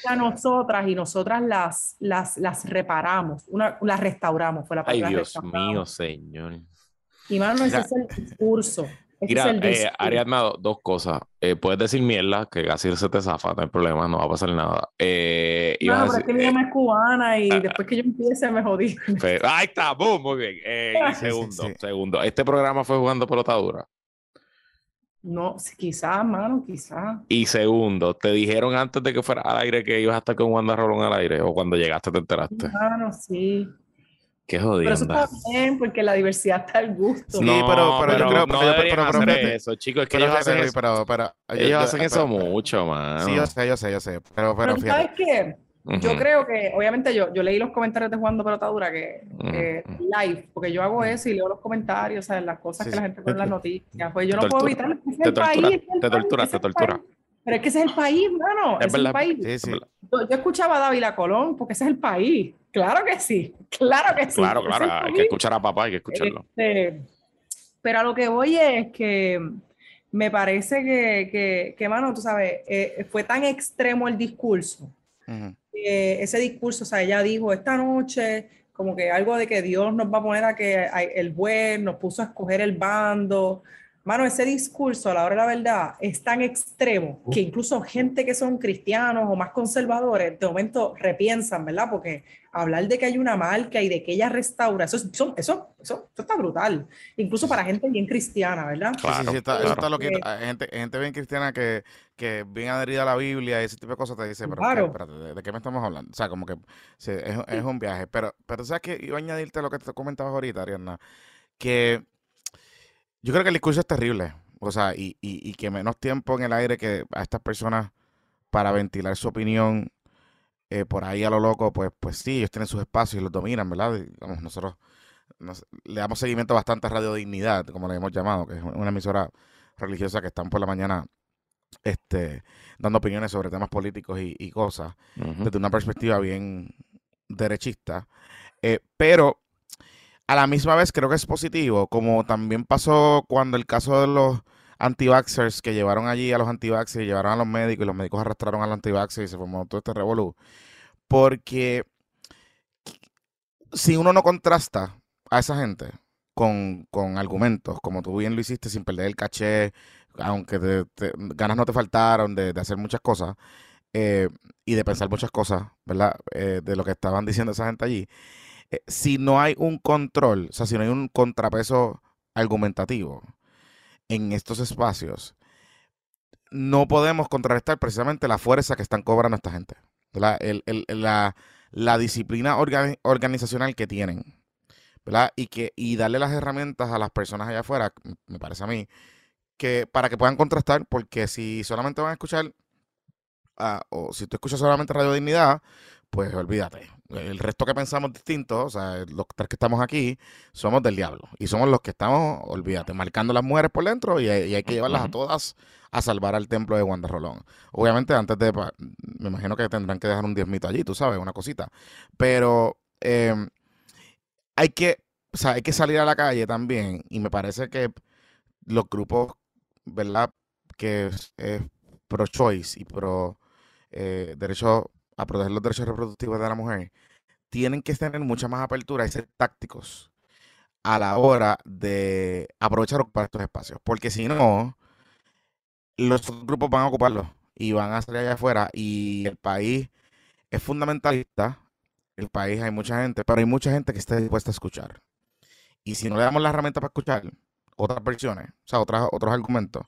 a nosotras y nosotras las, las, las reparamos, una, las restauramos, fue la palabra. Ay, Dios mío, señor. Y mano, ese es el discurso. Mira, eh, Ariadna, dos cosas. Eh, puedes decir mierda, que casi se te zafa, no hay problema, no va a pasar nada. Eh, no, pero es que mi mamá es cubana y ah, después que yo empiece me jodí. <laughs> ahí está, boom, muy bien. <laughs> segundo, segundo. Este programa fue jugando pelotadura. No, quizás, mano, quizás. Y segundo, ¿te dijeron antes de que fuera al aire que ibas a estar con Wanda Rolón al aire? ¿O cuando llegaste te enteraste? Mano, sí. Qué jodido. Pero eso está bien, porque la diversidad está al gusto. Sí, no, pero, pero, yo creo no pero, pero, hacer eso, chicos. Es que ellos hacen eso, pero, pero, ellos hacen eso mucho, man. Sí, yo sé, yo sé, yo sé. Pero, pero, pero ¿sabes qué? Yo creo que, obviamente, yo, yo leí los comentarios de Jugando Pelotadura que, live, porque yo hago eso y leo los comentarios, o sea, las cosas que la gente pone en las noticias. Pues yo no puedo evitar. te, tortura, te tortura, te tortura. Pero es que ese es el país, mano. Es, el país. Yo, escuchaba a Dávila Colón porque ese es el país. Claro que sí. Claro que sí. Claro, claro. Hay que escuchar a papá, hay que escucharlo. Este, pero a lo que voy es que me parece que, que, que mano, tú sabes, eh, fue tan extremo el discurso ese discurso, o sea, ella dijo esta noche como que algo de que Dios nos va a poner a que el buen, nos puso a escoger el bando. Mano, ese discurso, a la hora de la verdad, es tan extremo que incluso gente que son cristianos o más conservadores, de momento repiensan, ¿verdad? Porque hablar de que hay una marca y de que ella restaura, eso, eso, eso, eso, está brutal. Incluso para gente bien cristiana, ¿verdad? Claro, sí, sí, está, Eso está lo que gente, gente bien cristiana que, que bien adherida a la Biblia y ese tipo de cosas te dice, pero ¿de, qué me estamos hablando? O sea, como que es, es, un viaje. Pero, pero sabes que iba a añadirte lo que te comentabas ahorita, Ariana, que yo creo que el discurso es terrible. O sea, y, y, y que menos tiempo en el aire que a estas personas para ventilar su opinión eh, por ahí a lo loco, pues, pues sí, ellos tienen sus espacios y los dominan, ¿verdad? nosotros le damos seguimiento bastante a Radio Dignidad, como le hemos llamado, que es una emisora religiosa que están por la mañana este, dando opiniones sobre temas políticos y, cosas, desde una perspectiva bien derechista. Eh, pero a la misma vez creo que es positivo, como también pasó cuando el caso de los anti-vaxxers que llevaron allí a los anti-vaxxers, llevaron a los médicos y los médicos arrastraron a los anti y se formó todo este revolú. Porque si uno no contrasta a esa gente con, argumentos, como tú bien lo hiciste, sin perder el caché, aunque ganas no te faltaron de, hacer muchas cosas eh, y de pensar muchas cosas, ¿verdad? Eh, de lo que estaban <laughs> diciendo esa gente allí. Eh, si no hay un control, o sea, si no hay un contrapeso argumentativo, en estos espacios, no podemos contrarrestar precisamente la fuerza que están cobrando esta gente. La, la, disciplina organizacional que tienen. ¿verdad? Y, que, y darle las herramientas a las personas allá afuera, me parece a mí, que para que puedan contrastar, porque si solamente van a escuchar, o si tú escuchas solamente Radio Dignidad, pues olvídate. El resto que pensamos distintos, o sea, los tres que estamos aquí, somos del diablo. Y somos los que estamos, olvídate, marcando las mujeres por dentro y, hay que llevarlas a todas a salvar al templo de Wanda Rolón. Obviamente, antes de, me imagino que tendrán que dejar un diezmito allí, tú sabes, una cosita. Pero em, hay que, o sea, hay que salir a la calle también. Y me parece que los grupos, ¿verdad? Que es, pro-choice y pro eh, derecho a proteger los derechos reproductivos de la mujer, tienen que tener mucha más apertura y ser tácticos a la hora de aprovechar ocupar estos espacios. Porque si no, los grupos van a ocuparlos y van a salir allá afuera y el país es fundamentalista. El país hay mucha gente, pero hay mucha gente que está dispuesta a escuchar. Y si no le damos la herramienta para escuchar otras versiones, o sea, otras, otros argumentos,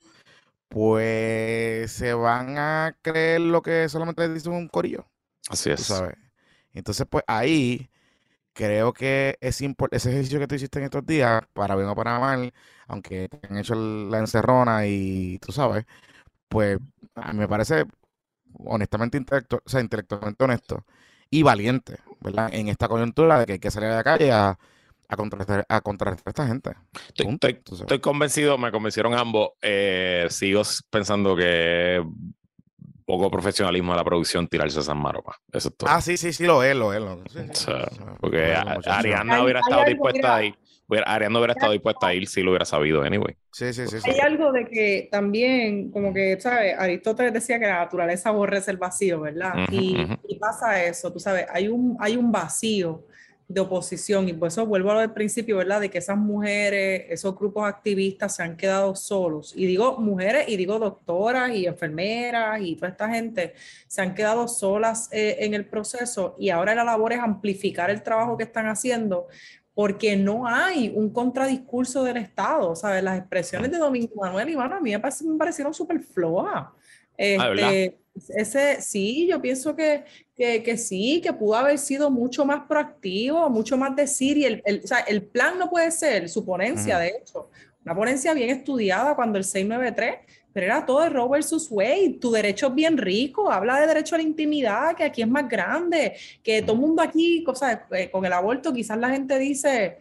pues se van a creer lo que solamente dice un corillo. Así es. ¿sabes? Entonces, pues ahí creo que es ese ejercicio que tú hiciste en estos días, para bien o para mal, aunque te han hecho la encerrona y tú sabes, pues a mí me parece honestamente intelecto, o sea, intelectualmente honesto y valiente, ¿verdad? En esta coyuntura de que hay que salir a la calle a, a contrarrestar, a contrarrestar a esta gente. Estoy, convencido, me convencieron ambos. Eh, sigo pensando que poco profesionalismo de la producción tirarse a San Maropa. Eso es todo. Ah, sí, sí, sí, lo es, lo es. porque Ariana hubiera estado dispuesta a ir. Ariana hubiera estado dispuesta a ir si lo hubiera sabido, anyway. Sí, sí, sí. Hay algo de que también, como que, ¿sabes? Aristóteles decía que la naturaleza aborrece el vacío, ¿verdad? y, y, pasa eso, tú sabes, hay un, hay un vacío de oposición. Y por eso vuelvo a lo del principio, ¿verdad? De que esas mujeres, esos grupos activistas se han quedado solos. Y digo mujeres y digo doctoras y enfermeras y toda esta gente se han quedado solas eh, en el proceso y ahora la labor es amplificar el trabajo que están haciendo porque no hay un contradiscurso del Estado, ¿sabes? Las expresiones de Domingo Manuel y a mí me, parecieron súper flojas. Ah, este, ese, sí, yo pienso que, que, sí, que pudo haber sido mucho más proactivo, mucho más decir, y el, el, o sea, el plan no puede ser, su ponencia, de hecho, una ponencia bien estudiada cuando el 693, pero era todo de Roe versus Wade, tu derecho es bien rico, habla de derecho a la intimidad, que aquí es más grande, que todo el mundo aquí, cosa, eh, con el aborto quizás la gente dice,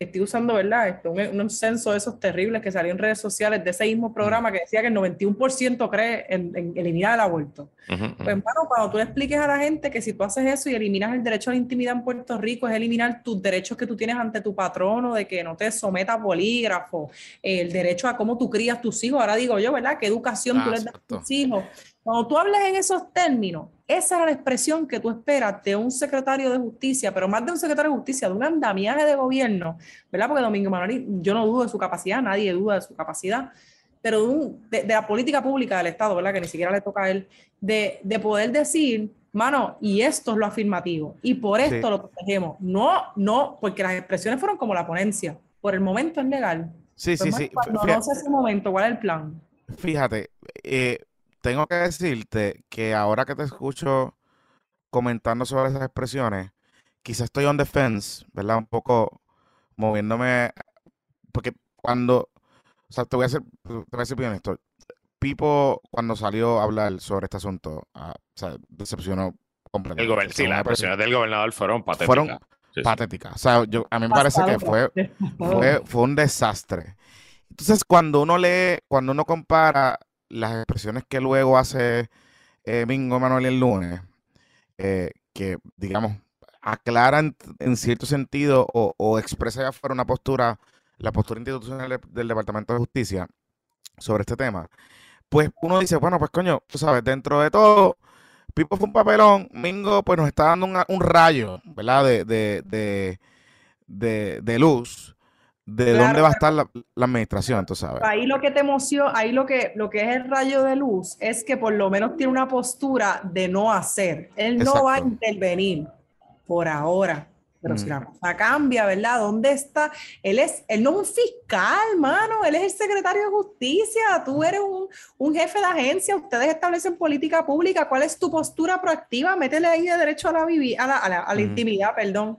estoy usando, ¿verdad? Esto, un, censo de esos terribles que salió en redes sociales de ese mismo programa que decía que el 91% cree en, eliminar el aborto. Pues, hermano, cuando tú le expliques a la gente que si tú haces eso y eliminas el derecho a la intimidad en Puerto Rico, es eliminar tus derechos que tú tienes ante tu patrono, de que no te someta a polígrafo, el derecho a cómo tú crías tus hijos. Ahora digo yo, ¿verdad? ¿Qué educación tú les das a tus hijos? Cuando tú hables en esos términos, esa era la expresión que tú esperas de un secretario de justicia, pero más de un secretario de justicia, de un andamiaje de gobierno, ¿verdad? Porque Domingo Manuel, yo no dudo de su capacidad, nadie duda de su capacidad, pero de, la política pública del Estado, ¿verdad? Que ni siquiera le toca a él, de, poder decir, mano, y esto es lo afirmativo, y por esto lo protegemos. No, no, porque las expresiones fueron como la ponencia. Por el momento es legal. Sí, sí, sí. Cuando no sé ese momento, ¿cuál es el plan? Fíjate, eh, tengo que decirte que ahora que te escucho comentando sobre esas expresiones, quizás estoy on defense, ¿verdad? Un poco moviéndome, porque cuando, o sea, te voy a ser, te voy a decir bien esto. Pipo, cuando salió a hablar sobre este asunto, o sea, decepcionó completamente. El sí, las expresiones del gobernador fueron patéticas. Fueron patéticas. O sea, yo, a mí me parece que fue, fue, fue un desastre. Entonces, cuando uno lee, cuando uno compara las expresiones que luego hace eh, Mingo Manuel el lunes, eh, que digamos, aclaran en cierto sentido o, expresa ya fuera una postura, la postura institucional del Departamento de Justicia sobre este tema, pues uno dice, bueno, pues coño, tú sabes, dentro de todo, Pipo fue un papelón, Mingo pues nos está dando un rayo, ¿verdad? De, de, de, de luz de dónde va a estar la, administración, tú sabes. Ahí lo que te emociona, ahí lo que, lo que es el rayo de luz es que por lo menos tiene una postura de no hacer. Él no va a intervenir por ahora. Pero si la cosa cambia, ¿verdad? ¿Dónde está? Él es, él no es un fiscal, mano, él es el secretario de justicia, tú eres un, un jefe de agencia, ustedes establecen política pública, ¿cuál es tu postura proactiva? Métele ahí de derecho a la, a la, a la, a la intimidad, perdón.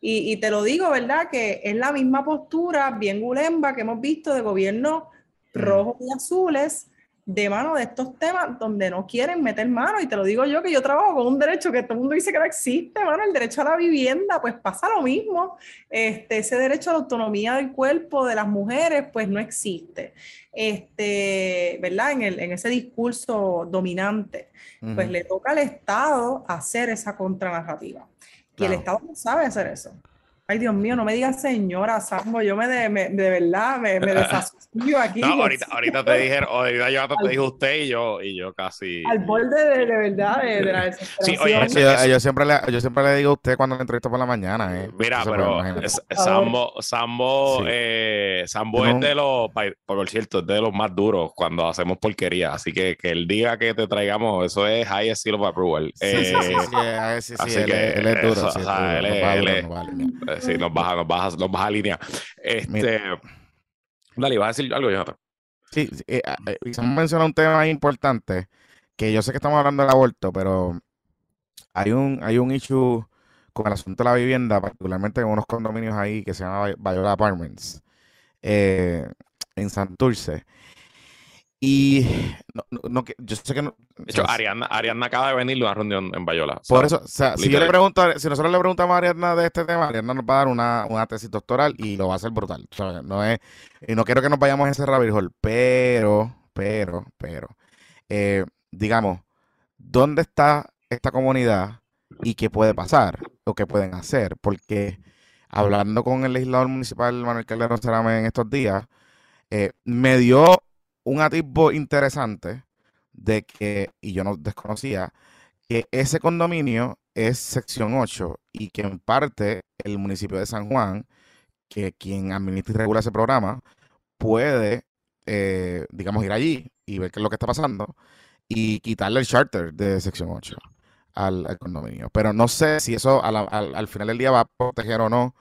Y, te lo digo, ¿verdad? Que es la misma postura bien gulemba que hemos visto de gobiernos rojos y azules, de mano de estos temas donde no quieren meter mano. Y te lo digo yo que yo trabajo con un derecho que todo el mundo dice que no existe, mano, el derecho a la vivienda, pues pasa lo mismo. Este, ese derecho a la autonomía del cuerpo de las mujeres, pues no existe. Este, ¿verdad? En, el, en ese discurso dominante, pues le toca al Estado hacer esa contranarrativa. Y el Estado no sabe hacer eso. Ay, Dios mío, no me digas señora, Sambo, yo me de, de verdad me, me desasocio <laughs> aquí. No, ahorita, ahorita te dijeron, ahorita yo te dijo usted y yo, y yo casi. Al borde de, de verdad de, la desesperación. Sí, oye, yo, siempre le, yo siempre le digo a usted cuando le entrevisto por la mañana. Eh. Mira, pero Sambo, Sambo, eh, Sambo es de los, por cierto, es de los más duros cuando hacemos porquería. Así que que el día que te traigamos, eso es high seal of approval. Sí, sí, sí, sí, sí, así que él es duro. Él sí, nos baja, nos baja, nos baja línea. Este, dale, ¿vas a decir algo, Jonathan? Sí, sí eh, eh, mencionado un tema importante, que yo sé que estamos hablando del aborto, pero hay un, hay un issue con el asunto de la vivienda, particularmente en unos condominios ahí que se llama Bayola Apartments, eh, en Santurce. Y no, no, yo sé que no. De hecho, Ariadna, Ariadna, acaba de venir a una reunión en Bayola. Por eso, o sea, si yo le pregunto, si nosotros le preguntamos a Ariadna de este tema, Ariadna nos va a dar una, una tesis doctoral y lo va a hacer brutal. no es, y no quiero que nos vayamos a ese rabbit hole, pero, pero, pero, eh, digamos, ¿dónde está esta comunidad y qué puede pasar o qué pueden hacer? Porque hablando con el legislador municipal Manuel Calderón Cerame en estos días, eh, me dio un atisbo interesante de que, y yo no desconocía, que ese condominio es sección 8 y que en parte el municipio de San Juan, que quien administra y regula ese programa, puede, eh, digamos, ir allí y ver qué es lo que está pasando y quitarle el charter de sección 8 al, condominio. Pero no sé si eso al, final del día va a proteger o no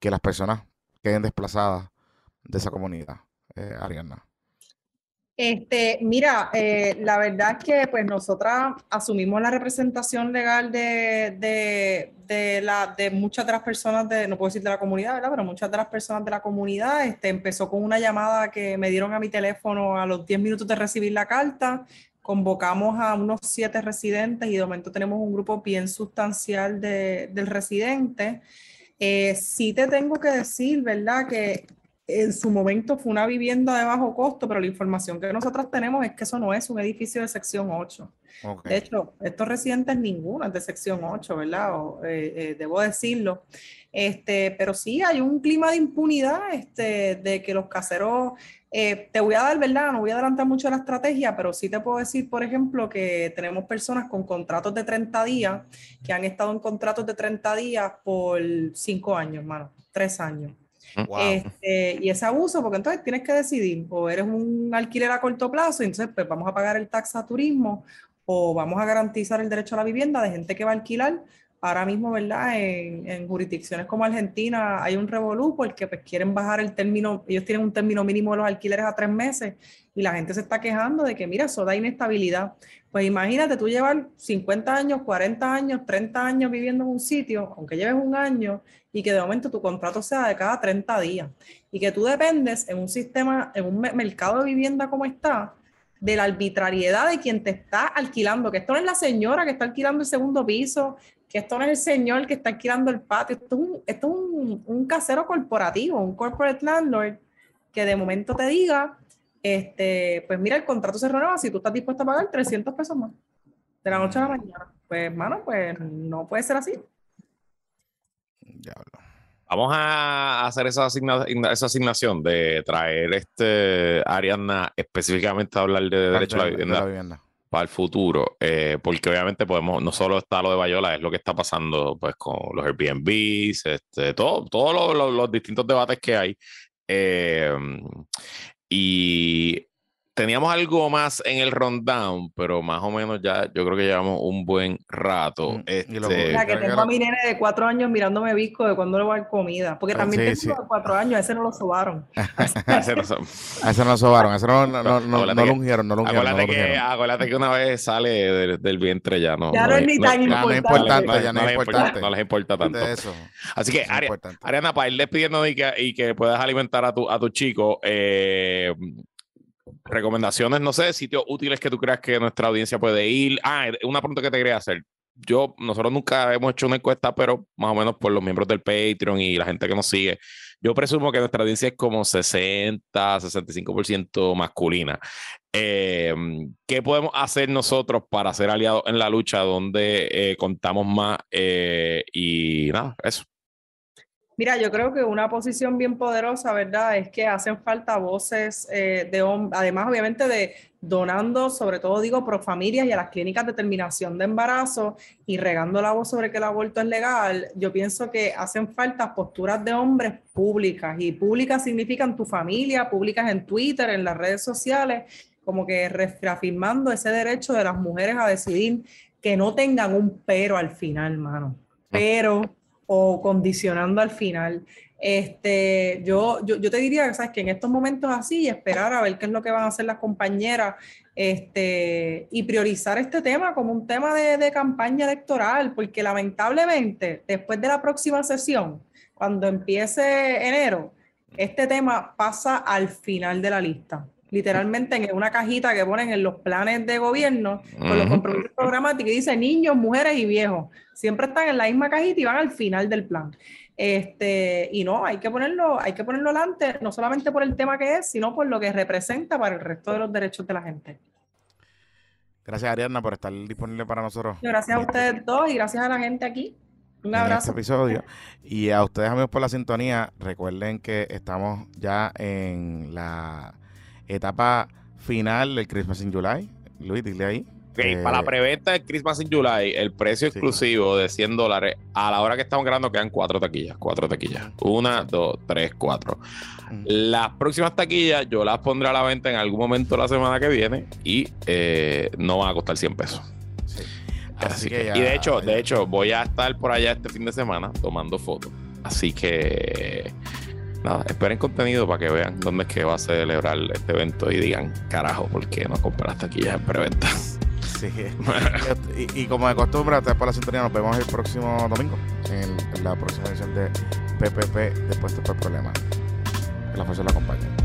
que las personas queden desplazadas de esa comunidad, eh, Ariana. Este, mira, eh, la verdad es que pues nosotras asumimos la representación legal de, de, de, la, de muchas de las personas, de, no puedo decir de la comunidad, ¿verdad? Pero muchas de las personas de la comunidad. Este, empezó con una llamada que me dieron a mi teléfono a los 10 minutos de recibir la carta. Convocamos a unos siete residentes y de momento tenemos un grupo bien sustancial de, del residente. Eh, sí te tengo que decir, ¿verdad? Que en su momento fue una vivienda de bajo costo, pero la información que nosotros tenemos es que eso no es un edificio de sección 8. De hecho, estos residentes ninguno es de sección 8, ¿verdad? Eh, eh, debo decirlo. Este, pero sí hay un clima de impunidad este, de que los caseros, eh, te voy a dar, ¿verdad? No voy a adelantar mucho la estrategia, pero sí te puedo decir, por ejemplo, que tenemos personas con contratos de 30 días que han estado en contratos de 30 días por 5 años, hermano, 3 años. Este, y ese abuso, porque entonces tienes que decidir, o eres un alquiler a corto plazo, y entonces pues vamos a pagar el taxa a turismo, o vamos a garantizar el derecho a la vivienda de gente que va a alquilar. Ahora mismo, ¿verdad? En, jurisdicciones como Argentina hay un revolú porque pues, quieren bajar el término, ellos tienen un término mínimo de los alquileres a tres meses y la gente se está quejando de que, mira, eso da inestabilidad. Pues imagínate tú llevar 50 años, 40 años, 30 años viviendo en un sitio, aunque lleves un año, y que de momento tu contrato sea de cada 30 días y que tú dependes en un sistema, en un mercado de vivienda como está, de la arbitrariedad de quien te está alquilando, que esto no es la señora que está alquilando el segundo piso, que esto no es el señor que está alquilando el patio, esto es un, esto es un, un casero corporativo, un corporate landlord, que de momento te diga, este, pues mira, el contrato se renueva si tú estás dispuesto a pagar 300 pesos más de la noche a la mañana. Pues, hermano, pues no puede ser así. Vamos a hacer esa, esa asignación de traer este Ariana específicamente a hablar de derecho a la vivienda, para el futuro, eh, porque obviamente podemos, no solo está lo de Bayola, es lo que está pasando pues con los Airbnbs, este, todo, todos los distintos debates que hay. Eh, y teníamos algo más en el rundown, pero más o menos ya yo creo que llevamos un buen rato. Mm, este... Que tengo a mi nene de cuatro años mirándome visco de cuando le va a dar comida, porque ah, también tengo de cuatro años, ese no lo sobaron. <laughs> ese, no, ese no lo sobaron, ese no, no, no, no, lo ungieron, no lo ungieron. Acuérdate, que, acuérdate que una vez sale del, del vientre ya no. Ya no, es ni tan importante. Ya no es importante, no les importa tanto. Así que, Ariana, para ir despidiendo y que, y que puedas alimentar a tu, a tu chico, eh, recomendaciones, no sé, sitios útiles que tú creas que nuestra audiencia puede ir. Ah, una pregunta que te quería hacer. Yo, nosotros nunca hemos hecho una encuesta, pero más o menos por los miembros del Patreon y la gente que nos sigue, yo presumo que nuestra audiencia es como 60, 65% masculina. Eh, ¿Qué podemos hacer nosotros para ser aliados en la lucha donde eh, contamos más? Eh, y nada, eso. Mira, yo creo que una posición bien poderosa, ¿verdad? Es que hacen falta voces eh, de hombres, además obviamente de donando, sobre todo digo, pro familias y a las clínicas de terminación de embarazo y regando la voz sobre que el aborto es legal, yo pienso que hacen falta posturas de hombres públicas y públicas significan tu familia, públicas en Twitter, en las redes sociales, como que reafirmando ese derecho de las mujeres a decidir que no tengan un pero al final, mano. Pero o condicionando al final. Este, yo, yo, yo, te diría ¿sabes? que en estos momentos así, esperar a ver qué es lo que van a hacer las compañeras este, y priorizar este tema como un tema de, de campaña electoral, porque lamentablemente después de la próxima sesión, cuando empiece enero, este tema pasa al final de la lista literalmente en una cajita que ponen en los planes de gobierno con los compromisos programáticos y dice niños, mujeres y viejos. Siempre están en la misma cajita y van al final del plan. Este, y no, hay que ponerlo, hay que ponerlo adelante, no solamente por el tema que es, sino por lo que representa para el resto de los derechos de la gente. Gracias, Ariadna, por estar disponible para nosotros. Gracias a ustedes dos y gracias a la gente aquí. Un abrazo. En este episodio. Y a ustedes, amigos, por la sintonía. Recuerden que estamos ya en la etapa final del Christmas in July. Luis, dile ahí. para la eh, preventa del Christmas in July, el precio exclusivo de 100 dólares, a la hora que estamos grabando quedan cuatro taquillas, cuatro taquillas. Una, dos, tres, cuatro. Las próximas taquillas yo las pondré a la venta en algún momento la semana que viene y eh, no van a costar 100 pesos. Así, que, y de hecho, de hecho, voy a estar por allá este fin de semana tomando fotos. Así que nada, esperen contenido para que vean dónde es que va a celebrar este evento y digan, carajo, ¿por qué no comprar taquillas en preventa? Sí. <laughs> y, como de costumbre, hasta por la sintonía, nos vemos el próximo domingo en, la próxima edición de PPP Después de Problema. Que la fuerza la acompañe.